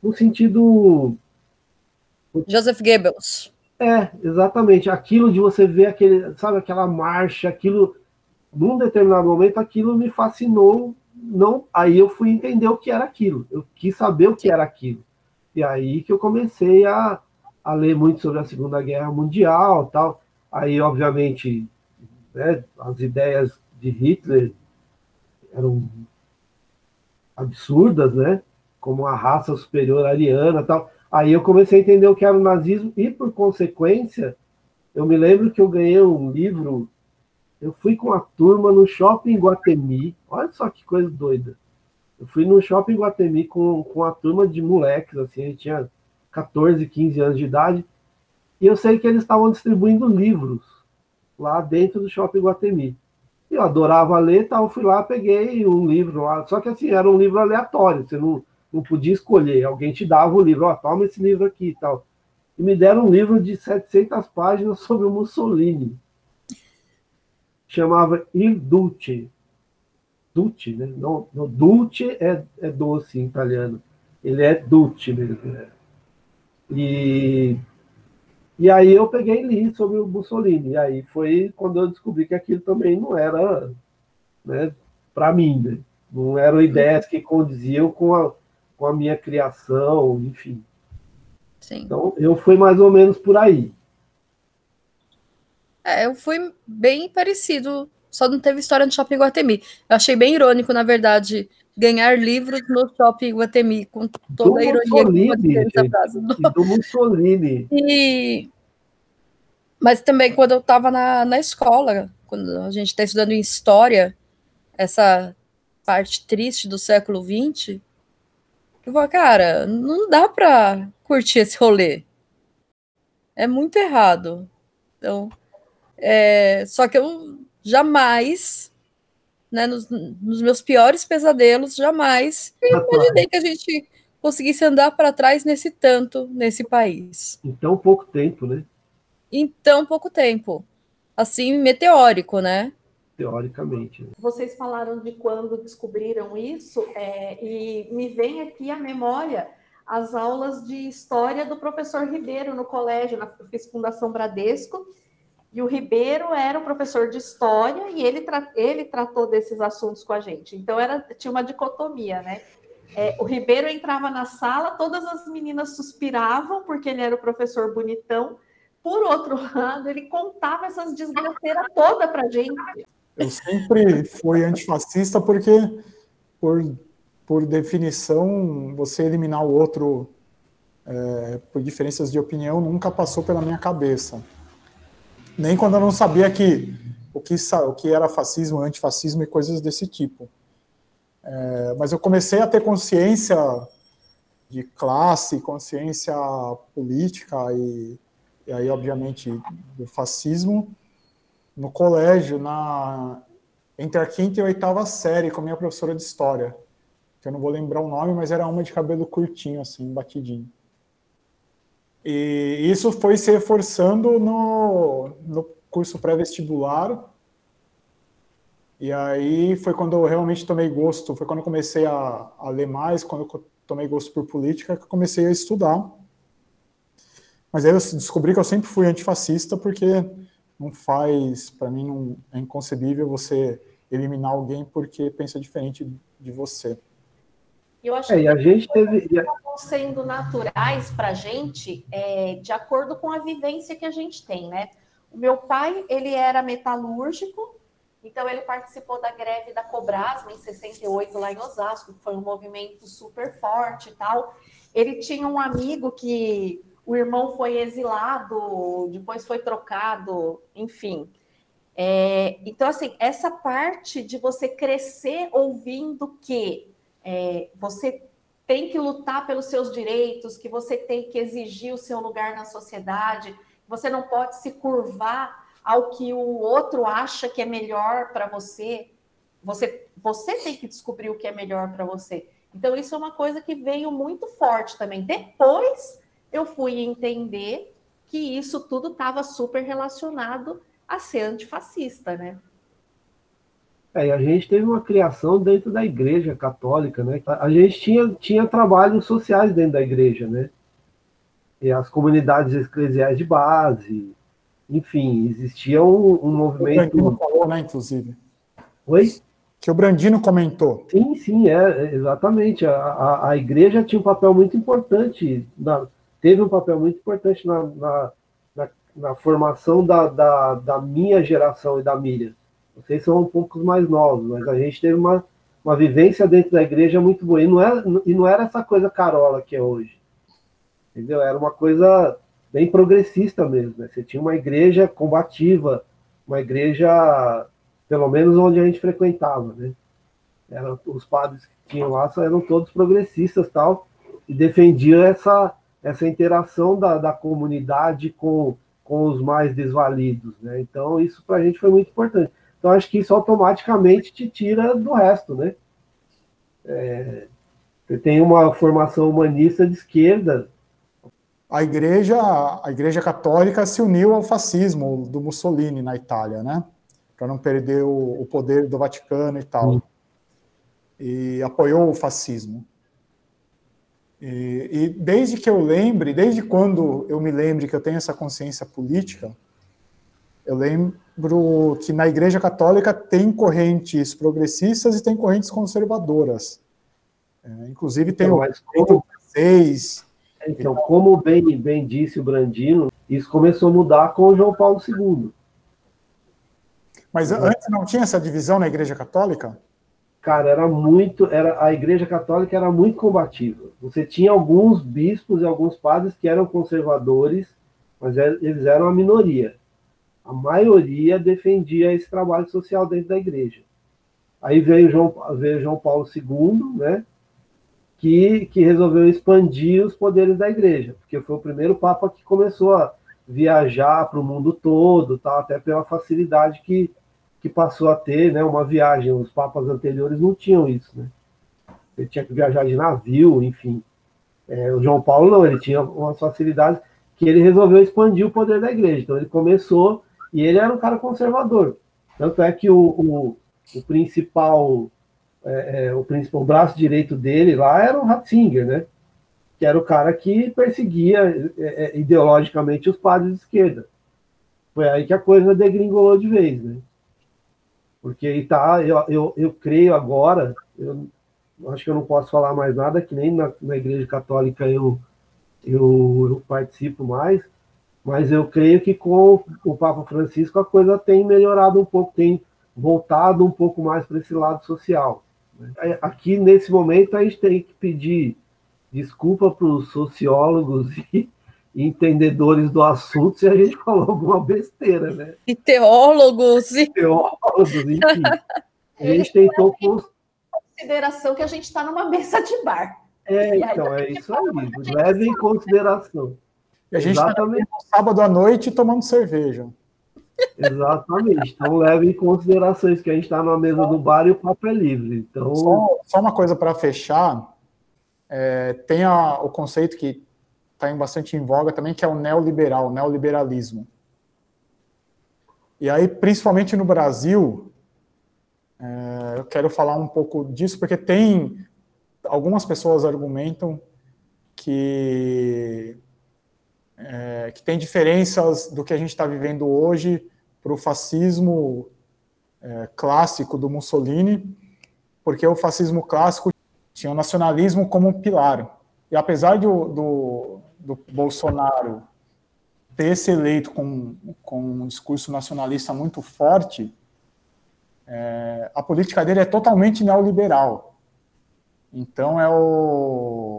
no sentido. Joseph Goebbels. É, exatamente. Aquilo de você ver aquele, sabe, aquela marcha, aquilo, num determinado momento, aquilo me fascinou. Não, aí eu fui entender o que era aquilo. Eu quis saber o que era aquilo. E aí que eu comecei a, a ler muito sobre a Segunda Guerra Mundial, tal. Aí, obviamente, né, as ideias de Hitler eram absurdas, né? Como a raça superior ariana, tal. Aí eu comecei a entender o que era o nazismo e, por consequência, eu me lembro que eu ganhei um livro. Eu fui com a turma no shopping Guatemi. Olha só que coisa doida. Eu fui no shopping Guatemi com, com a turma de moleques, assim, gente tinha 14, 15 anos de idade. E eu sei que eles estavam distribuindo livros lá dentro do shopping Guatemi. Eu adorava ler, tal, fui lá, peguei um livro lá. Só que assim, era um livro aleatório, você não, não podia escolher. Alguém te dava o livro, ó, oh, toma esse livro aqui e tal. E me deram um livro de 700 páginas sobre o Mussolini. Chamava Il Duce. Duce, né? Não, não, é, é doce em italiano. Ele é Duce mesmo. Né? E, e aí eu peguei e li sobre o Mussolini. E aí foi quando eu descobri que aquilo também não era né, para mim. Né? Não eram ideias que condiziam com a, com a minha criação, enfim. Sim. Então, eu fui mais ou menos por aí. É, eu fui bem parecido, só não teve história no Shopping Guatemi. Eu achei bem irônico, na verdade, ganhar livros no Shopping Guatemi, com toda do a ironia Mussolini, que frase. Do... do Mussolini. E... Mas também, quando eu estava na, na escola, quando a gente está estudando em História, essa parte triste do século XX, eu falo, cara, não dá para curtir esse rolê. É muito errado. Então, é, só que eu jamais, né, nos, nos meus piores pesadelos, jamais imaginei que a gente conseguisse andar para trás nesse tanto nesse país. Em tão pouco tempo, né? Em tão pouco tempo. Assim, meteórico, né? teoricamente. Né? Vocês falaram de quando descobriram isso, é, e me vem aqui a memória as aulas de história do professor Ribeiro no colégio, na, eu fiz Fundação Bradesco, e o Ribeiro era o professor de história e ele, tra ele tratou desses assuntos com a gente. Então era tinha uma dicotomia, né? É, o Ribeiro entrava na sala, todas as meninas suspiravam porque ele era o professor bonitão. Por outro lado, ele contava essas desgraceiras toda para gente. Eu sempre fui antifascista porque, por, por definição, você eliminar o outro é, por diferenças de opinião nunca passou pela minha cabeça. Nem quando eu não sabia que o que, o que era fascismo, antifascismo e coisas desse tipo. É, mas eu comecei a ter consciência de classe, consciência política e, e aí, obviamente, do fascismo no colégio, na entre a quinta e a oitava série, com a minha professora de história, que eu não vou lembrar o nome, mas era uma de cabelo curtinho, assim, batidinho. E isso foi se reforçando no, no curso pré-vestibular. E aí foi quando eu realmente tomei gosto, foi quando eu comecei a, a ler mais, quando eu tomei gosto por política, que eu comecei a estudar. Mas aí eu descobri que eu sempre fui antifascista, porque não faz, para mim, não, é inconcebível você eliminar alguém porque pensa diferente de você. Eu acho é, que a gente teve estão sendo naturais para a gente é, de acordo com a vivência que a gente tem, né? O meu pai ele era metalúrgico, então ele participou da greve da Cobrasma em 68 lá em Osasco, que foi um movimento super forte e tal. Ele tinha um amigo que o irmão foi exilado, depois foi trocado, enfim. É, então, assim, essa parte de você crescer ouvindo que é, você tem que lutar pelos seus direitos, que você tem que exigir o seu lugar na sociedade, você não pode se curvar ao que o outro acha que é melhor para você. Você, você tem que descobrir o que é melhor para você. Então, isso é uma coisa que veio muito forte também. Depois eu fui entender que isso tudo estava super relacionado a ser antifascista, né? É, e a gente teve uma criação dentro da igreja católica, né? A gente tinha, tinha trabalhos sociais dentro da igreja, né? E as comunidades eclesiais de base, enfim, existia um, um movimento. O Brandino falou, né, inclusive. Oi? Que o Brandino comentou. Sim, sim, é, exatamente. A, a, a igreja tinha um papel muito importante, na, teve um papel muito importante na, na, na, na formação da, da, da minha geração e da Miriam vocês são um pouco mais novos, mas a gente teve uma, uma vivência dentro da igreja muito boa. E não, era, e não era essa coisa carola que é hoje. Entendeu? Era uma coisa bem progressista mesmo. Né? Você tinha uma igreja combativa, uma igreja, pelo menos onde a gente frequentava. Né? Era, os padres que tinham lá eram todos progressistas tal, e defendiam essa, essa interação da, da comunidade com, com os mais desvalidos. Né? Então, isso para a gente foi muito importante. Então, acho que isso automaticamente te tira do resto, né? É, você tem uma formação humanista de esquerda. A igreja, a igreja católica se uniu ao fascismo do Mussolini na Itália, né? Para não perder o, o, poder do Vaticano e tal. Hum. E apoiou o fascismo. E, e desde que eu lembre, desde quando eu me lembre que eu tenho essa consciência política, eu lembro que na Igreja Católica tem correntes progressistas e tem correntes conservadoras. É, inclusive tem então, o seis. Então, como bem, bem disse o Brandino, isso começou a mudar com o João Paulo II. Mas antes não tinha essa divisão na Igreja Católica? Cara, era muito, era a Igreja Católica era muito combativa. Você tinha alguns bispos e alguns padres que eram conservadores, mas é, eles eram a minoria a maioria defendia esse trabalho social dentro da igreja. Aí veio João, veio João Paulo II, né, que, que resolveu expandir os poderes da igreja, porque foi o primeiro papa que começou a viajar para o mundo todo, tá, até pela facilidade que, que passou a ter né, uma viagem. Os papas anteriores não tinham isso. Né? Ele tinha que viajar de navio, enfim. É, o João Paulo não, ele tinha umas facilidades que ele resolveu expandir o poder da igreja. Então ele começou e ele era um cara conservador. Tanto é que o, o, o principal, é, é, o principal braço direito dele lá era o Ratzinger, né? Que era o cara que perseguia é, é, ideologicamente os padres de esquerda. Foi aí que a coisa degringolou de vez, né? Porque tá, eu, eu, eu creio agora, eu acho que eu não posso falar mais nada, que nem na, na Igreja Católica eu, eu, eu participo mais, mas eu creio que com o Papa Francisco a coisa tem melhorado um pouco, tem voltado um pouco mais para esse lado social. Né? Aqui, nesse momento, a gente tem que pedir desculpa para os sociólogos e entendedores do assunto se a gente falou alguma besteira, né? E teólogos. E... Teólogos, enfim. A gente tentou... Consideração que a gente está numa mesa de bar. É, então, é isso aí. Leve em consideração. E a gente está sábado à noite tomando cerveja. Exatamente. Então leve em consideração isso, que a gente está na mesa do bar e o papo é livre. Então... Só, só uma coisa para fechar. É, tem a, o conceito que está bastante em voga também, que é o neoliberal, o neoliberalismo. E aí, principalmente no Brasil, é, eu quero falar um pouco disso, porque tem algumas pessoas argumentam que é, que tem diferenças do que a gente está vivendo hoje para o fascismo é, clássico do Mussolini, porque o fascismo clássico tinha o nacionalismo como um pilar. E apesar do, do, do Bolsonaro ter se eleito com, com um discurso nacionalista muito forte, é, a política dele é totalmente neoliberal. Então é o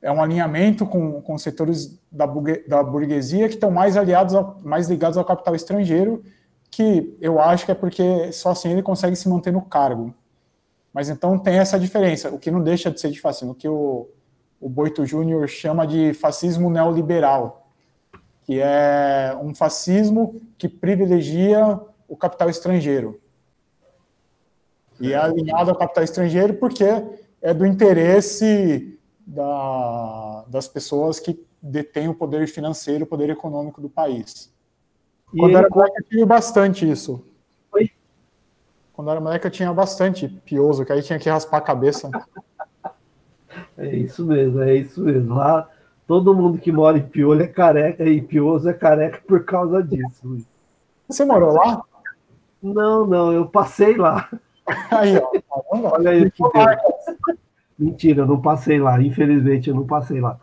é um alinhamento com, com setores da, da burguesia que estão mais aliados, ao, mais ligados ao capital estrangeiro, que eu acho que é porque só assim ele consegue se manter no cargo. Mas então tem essa diferença, o que não deixa de ser de fascismo, o que o, o Boito Júnior chama de fascismo neoliberal, que é um fascismo que privilegia o capital estrangeiro. E é alinhado ao capital estrangeiro porque é do interesse da, das pessoas que detêm o poder financeiro, o poder econômico do país. E Quando ele... era moleque, eu tinha bastante isso. Oi? Quando era moleque, eu tinha bastante pioso, que aí tinha que raspar a cabeça. É isso mesmo, é isso mesmo. Lá, todo mundo que mora em piolho é careca, e pioso é careca por causa disso. Você morou lá? Não, não, eu passei lá. Aí, ó. Olha aí que Mentira, eu não passei lá. Infelizmente, eu não passei lá.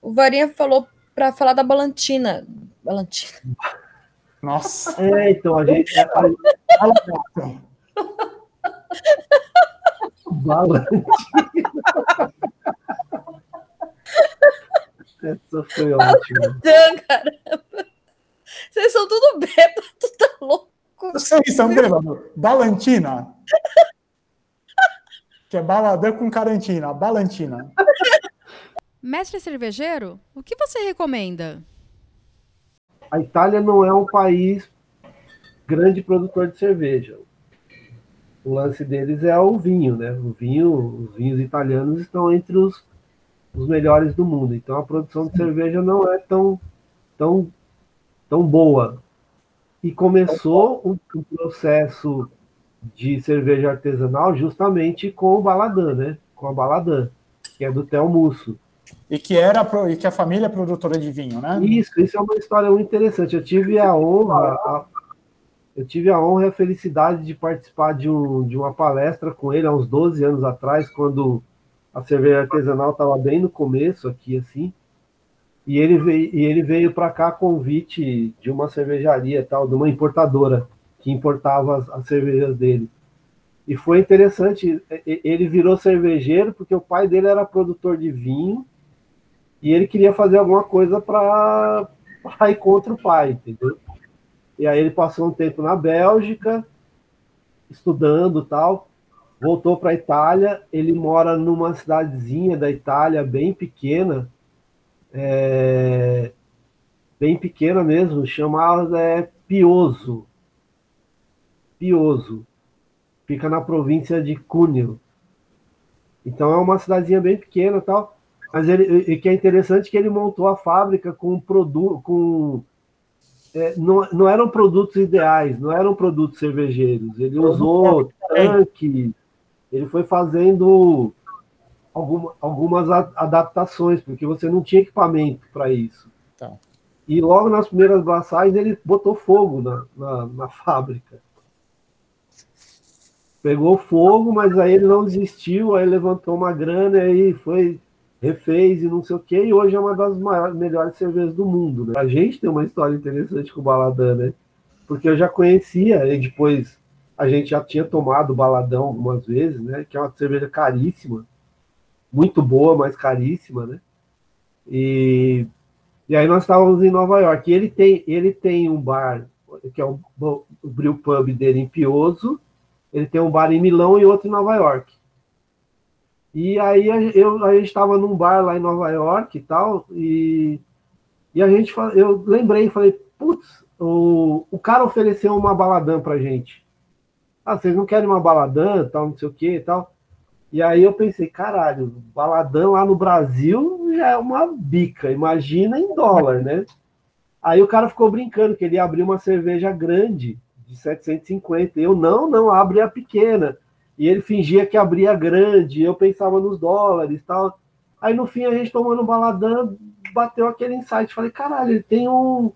O Varinha falou para falar da Balantina. Balantina. Nossa. É, então a gente. É, Balantina. Essa foi ótima. caramba. Vocês são tudo bêbado, tá louco. Vocês são bêbados. Balantina. que é baladã com carantina. Balantina. Mestre cervejeiro, o que você recomenda? A Itália não é um país grande produtor de cerveja. O lance deles é o vinho, né? O vinho, os vinhos italianos estão entre os, os melhores do mundo. Então a produção de cerveja não é tão, tão tão boa. E começou um, um processo de cerveja artesanal justamente com o Baladã, né? Com a Baladã, que é do Musso. E que era e que a família é produtora de vinho, né? Isso, isso é uma história muito interessante. Eu tive a honra, a, eu tive a honra e a felicidade de participar de, um, de uma palestra com ele há uns 12 anos atrás, quando a cerveja artesanal estava bem no começo aqui, assim. E ele veio, e ele veio para cá a convite de uma cervejaria, tal, de uma importadora que importava as, as cervejas dele. E foi interessante, ele virou cervejeiro porque o pai dele era produtor de vinho e ele queria fazer alguma coisa para ir contra o pai, entendeu? E aí ele passou um tempo na Bélgica, estudando tal, voltou para a Itália. Ele mora numa cidadezinha da Itália bem pequena, é, bem pequena mesmo, chamada é, Pioso. Pioso. Fica na província de Cuneo. Então é uma cidadezinha bem pequena tal. Mas ele, e que é interessante que ele montou a fábrica com produto, com é, não, não eram produtos ideais, não eram produtos cervejeiros. Ele usou tanque, ele foi fazendo alguma, algumas adaptações, porque você não tinha equipamento para isso. Tá. E logo nas primeiras braçagens ele botou fogo na, na, na, fábrica. Pegou fogo, mas aí ele não desistiu, aí levantou uma grana e aí foi, refez e não sei o que, e hoje é uma das maiores, melhores cervejas do mundo. Né? A gente tem uma história interessante com o Baladã, né? Porque eu já conhecia, e depois a gente já tinha tomado Baladão algumas vezes, né? Que é uma cerveja caríssima muito boa, mas caríssima, né? E, e aí nós estávamos em Nova York. E ele tem, ele tem um bar, que é o, o Brew Pub dele em Pioso, ele tem um bar em Milão e outro em Nova York. E aí eu, a gente estava num bar lá em Nova York e tal, e, e a gente, eu lembrei, falei, putz, o, o cara ofereceu uma baladã pra gente. Ah, vocês não querem uma baladã, tal, não sei o que e tal. E aí eu pensei, caralho, baladão lá no Brasil já é uma bica, imagina em dólar, né? Aí o cara ficou brincando que ele ia abrir uma cerveja grande de 750. Eu não, não, abre a pequena. E ele fingia que abria grande, eu pensava nos dólares tal. Aí no fim a gente tomando baladão, bateu aquele insight. Falei, caralho, ele tem um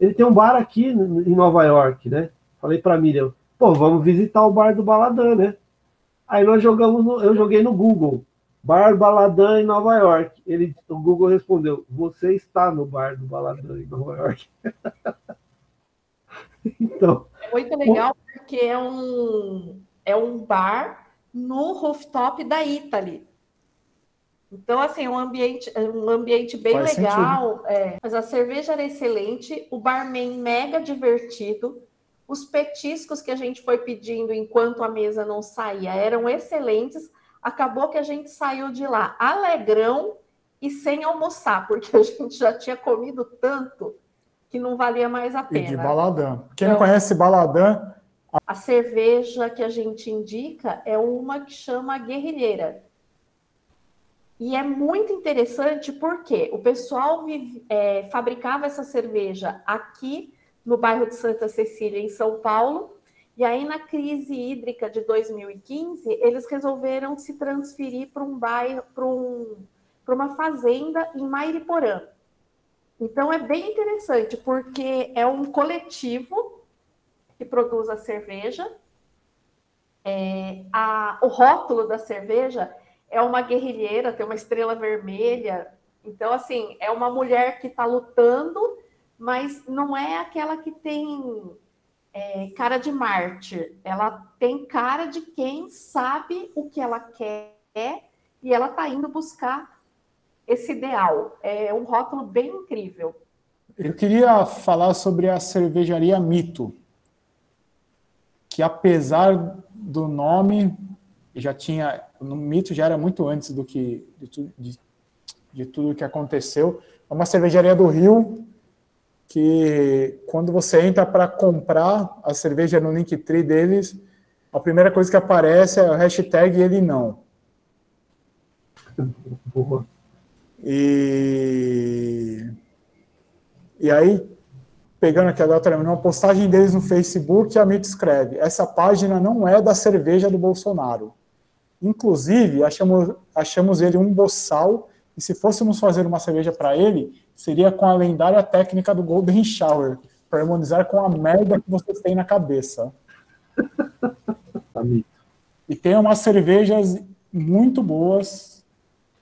ele tem um bar aqui em Nova York, né? Falei para Miriam, pô, vamos visitar o bar do Baladã, né? Aí nós jogamos, no, eu joguei no Google, Bar Baladã em Nova York. Ele, o Google respondeu: Você está no bar do Baladã em Nova York. então. É muito legal porque é um, é um bar no rooftop da Italy. Então, assim, um ambiente, um ambiente bem Faz legal. É, mas a cerveja era excelente, o barman mega divertido, os petiscos que a gente foi pedindo enquanto a mesa não saía eram excelentes. Acabou que a gente saiu de lá alegrão e sem almoçar, porque a gente já tinha comido tanto que não valia mais a pena. E de baladã. Quem então, não conhece baladã... A cerveja que a gente indica é uma que chama guerrilheira e é muito interessante porque o pessoal vive, é, fabricava essa cerveja aqui no bairro de Santa Cecília, em São Paulo, e aí na crise hídrica de 2015 eles resolveram se transferir para um bairro, para um, uma fazenda em Mairiporã. Então é bem interessante porque é um coletivo que produz a cerveja. É, a, o rótulo da cerveja é uma guerrilheira, tem uma estrela vermelha. Então, assim, é uma mulher que está lutando, mas não é aquela que tem é, cara de mártir. Ela tem cara de quem sabe o que ela quer e ela está indo buscar esse ideal. É um rótulo bem incrível. Eu queria falar sobre a cervejaria Mito, que apesar do nome já tinha, no mito já era muito antes do que de, de, de tudo que aconteceu. É uma cervejaria do Rio que quando você entra para comprar a cerveja no Linktree deles, a primeira coisa que aparece é o hashtag ele não. Boa. E, e aí, pegando aqui agora uma postagem deles no Facebook, a Mito escreve: essa página não é da cerveja do Bolsonaro. Inclusive, achamos, achamos ele um boçal, e se fôssemos fazer uma cerveja para ele, seria com a lendária técnica do Golden Shower, para harmonizar com a merda que vocês têm na cabeça. e tem umas cervejas muito boas,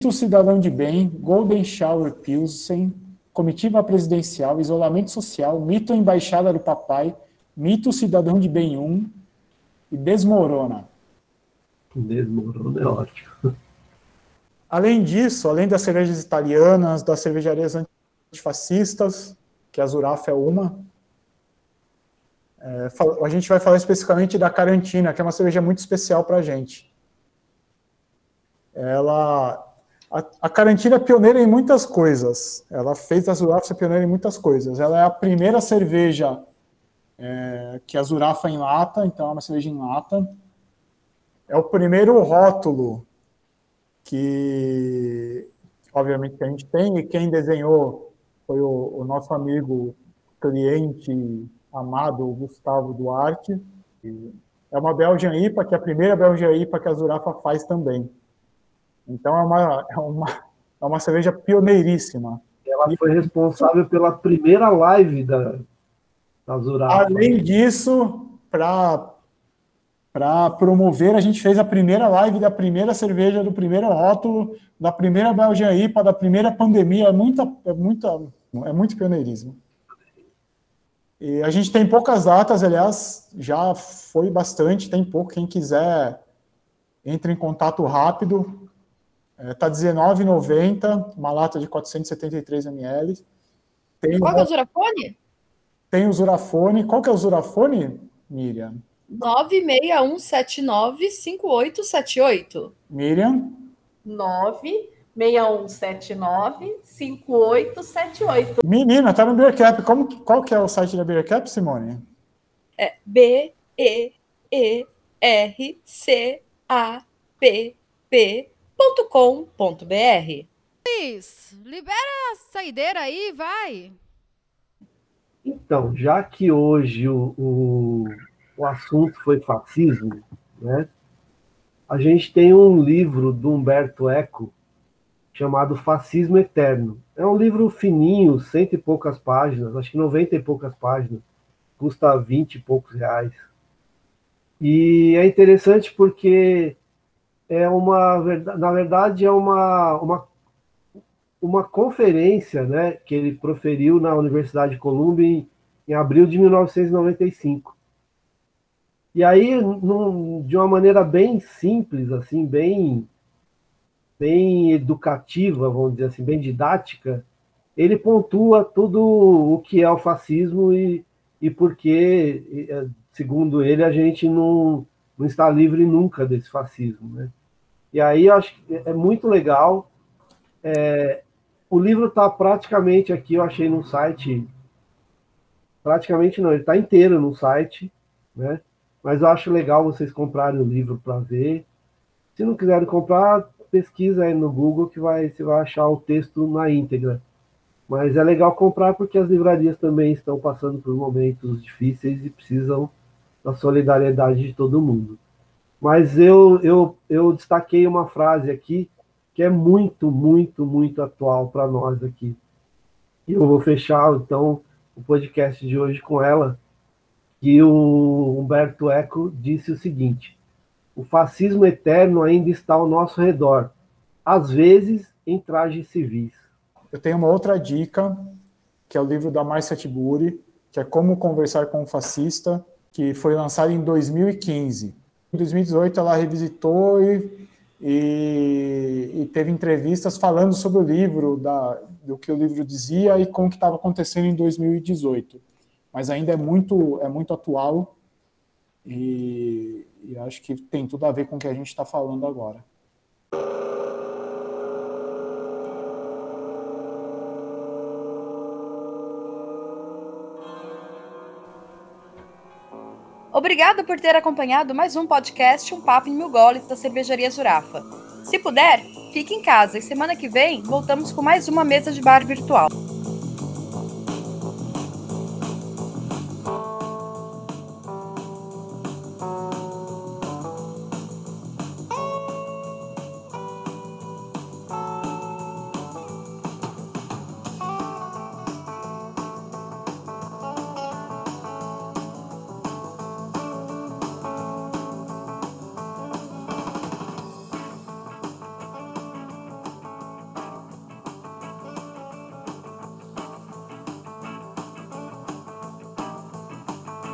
Mito Cidadão de Bem, Golden Shower Pilsen, Comitiva Presidencial, Isolamento Social, Mito Embaixada do Papai, Mito Cidadão de Bem 1 e Desmorona. Desmorona é ótimo. Além disso, além das cervejas italianas, das cervejarias antifascistas, que a Zurafa é uma, é, a gente vai falar especificamente da Carantina, que é uma cerveja muito especial para a gente. Ela, a, a Carantina é pioneira em muitas coisas. Ela fez a Zurafa ser pioneira em muitas coisas. Ela é a primeira cerveja é, que a Zurafa em lata, então é uma cerveja em lata é o primeiro rótulo que, obviamente, que a gente tem, e quem desenhou foi o, o nosso amigo, cliente amado, Gustavo Duarte. É uma Belgian IPA, que é a primeira Belgian IPA que a Zurafa faz também. Então, é uma, é uma, é uma cerveja pioneiríssima. Ela foi responsável pela primeira live da, da Zurafa. Além disso, para para promover, a gente fez a primeira live da primeira cerveja, do primeiro rótulo, da primeira Belgian IPA, da primeira pandemia, é, muita, é, muita, é muito pioneirismo. E a gente tem poucas datas, aliás, já foi bastante, tem pouco, quem quiser, entre em contato rápido, está é, R$19,90, uma lata de 473 ml. Tem Qual é o Zurafone? Tem o Zurafone. Qual que é o Zurafone, Miriam? 961795878. Miriam? 961795878. Menina, tá no Beercap. Como, qual que é o site da Beercap, Simone? É B-E-E-R-C-A-P-P.com.br. Luiz, libera a saideira aí, vai. Então, já que hoje o, o o assunto foi fascismo, né? A gente tem um livro do Humberto Eco chamado Fascismo Eterno. É um livro fininho, cento e poucas páginas, acho que noventa e poucas páginas, custa vinte e poucos reais. E é interessante porque é uma, na verdade, é uma, uma, uma conferência né, que ele proferiu na Universidade de Colômbia em, em abril de 1995. E aí, num, de uma maneira bem simples, assim, bem, bem educativa, vamos dizer assim, bem didática, ele pontua tudo o que é o fascismo e, e porque, é, segundo ele, a gente não, não está livre nunca desse fascismo. Né? E aí eu acho que é muito legal. É, o livro está praticamente aqui, eu achei no site. Praticamente não, ele está inteiro no site, né? Mas eu acho legal vocês comprarem o livro para ver. Se não quiserem comprar, pesquisa aí no Google que vai, você vai achar o texto na íntegra. Mas é legal comprar porque as livrarias também estão passando por momentos difíceis e precisam da solidariedade de todo mundo. Mas eu, eu, eu destaquei uma frase aqui que é muito, muito, muito atual para nós aqui. E eu vou fechar, então, o podcast de hoje com ela, que o Humberto Eco disse o seguinte: o fascismo eterno ainda está ao nosso redor, às vezes em trajes civis. Eu tenho uma outra dica, que é o livro da Marcia Tiburi, que é Como Conversar com um Fascista, que foi lançado em 2015. Em 2018, ela revisitou e, e, e teve entrevistas falando sobre o livro, da, do que o livro dizia e com o que estava acontecendo em 2018. Mas ainda é muito, é muito atual e, e acho que tem tudo a ver com o que a gente está falando agora. Obrigada por ter acompanhado mais um podcast Um Papo em Mil Goles da Cervejaria Zurafa. Se puder, fique em casa e semana que vem voltamos com mais uma mesa de bar virtual.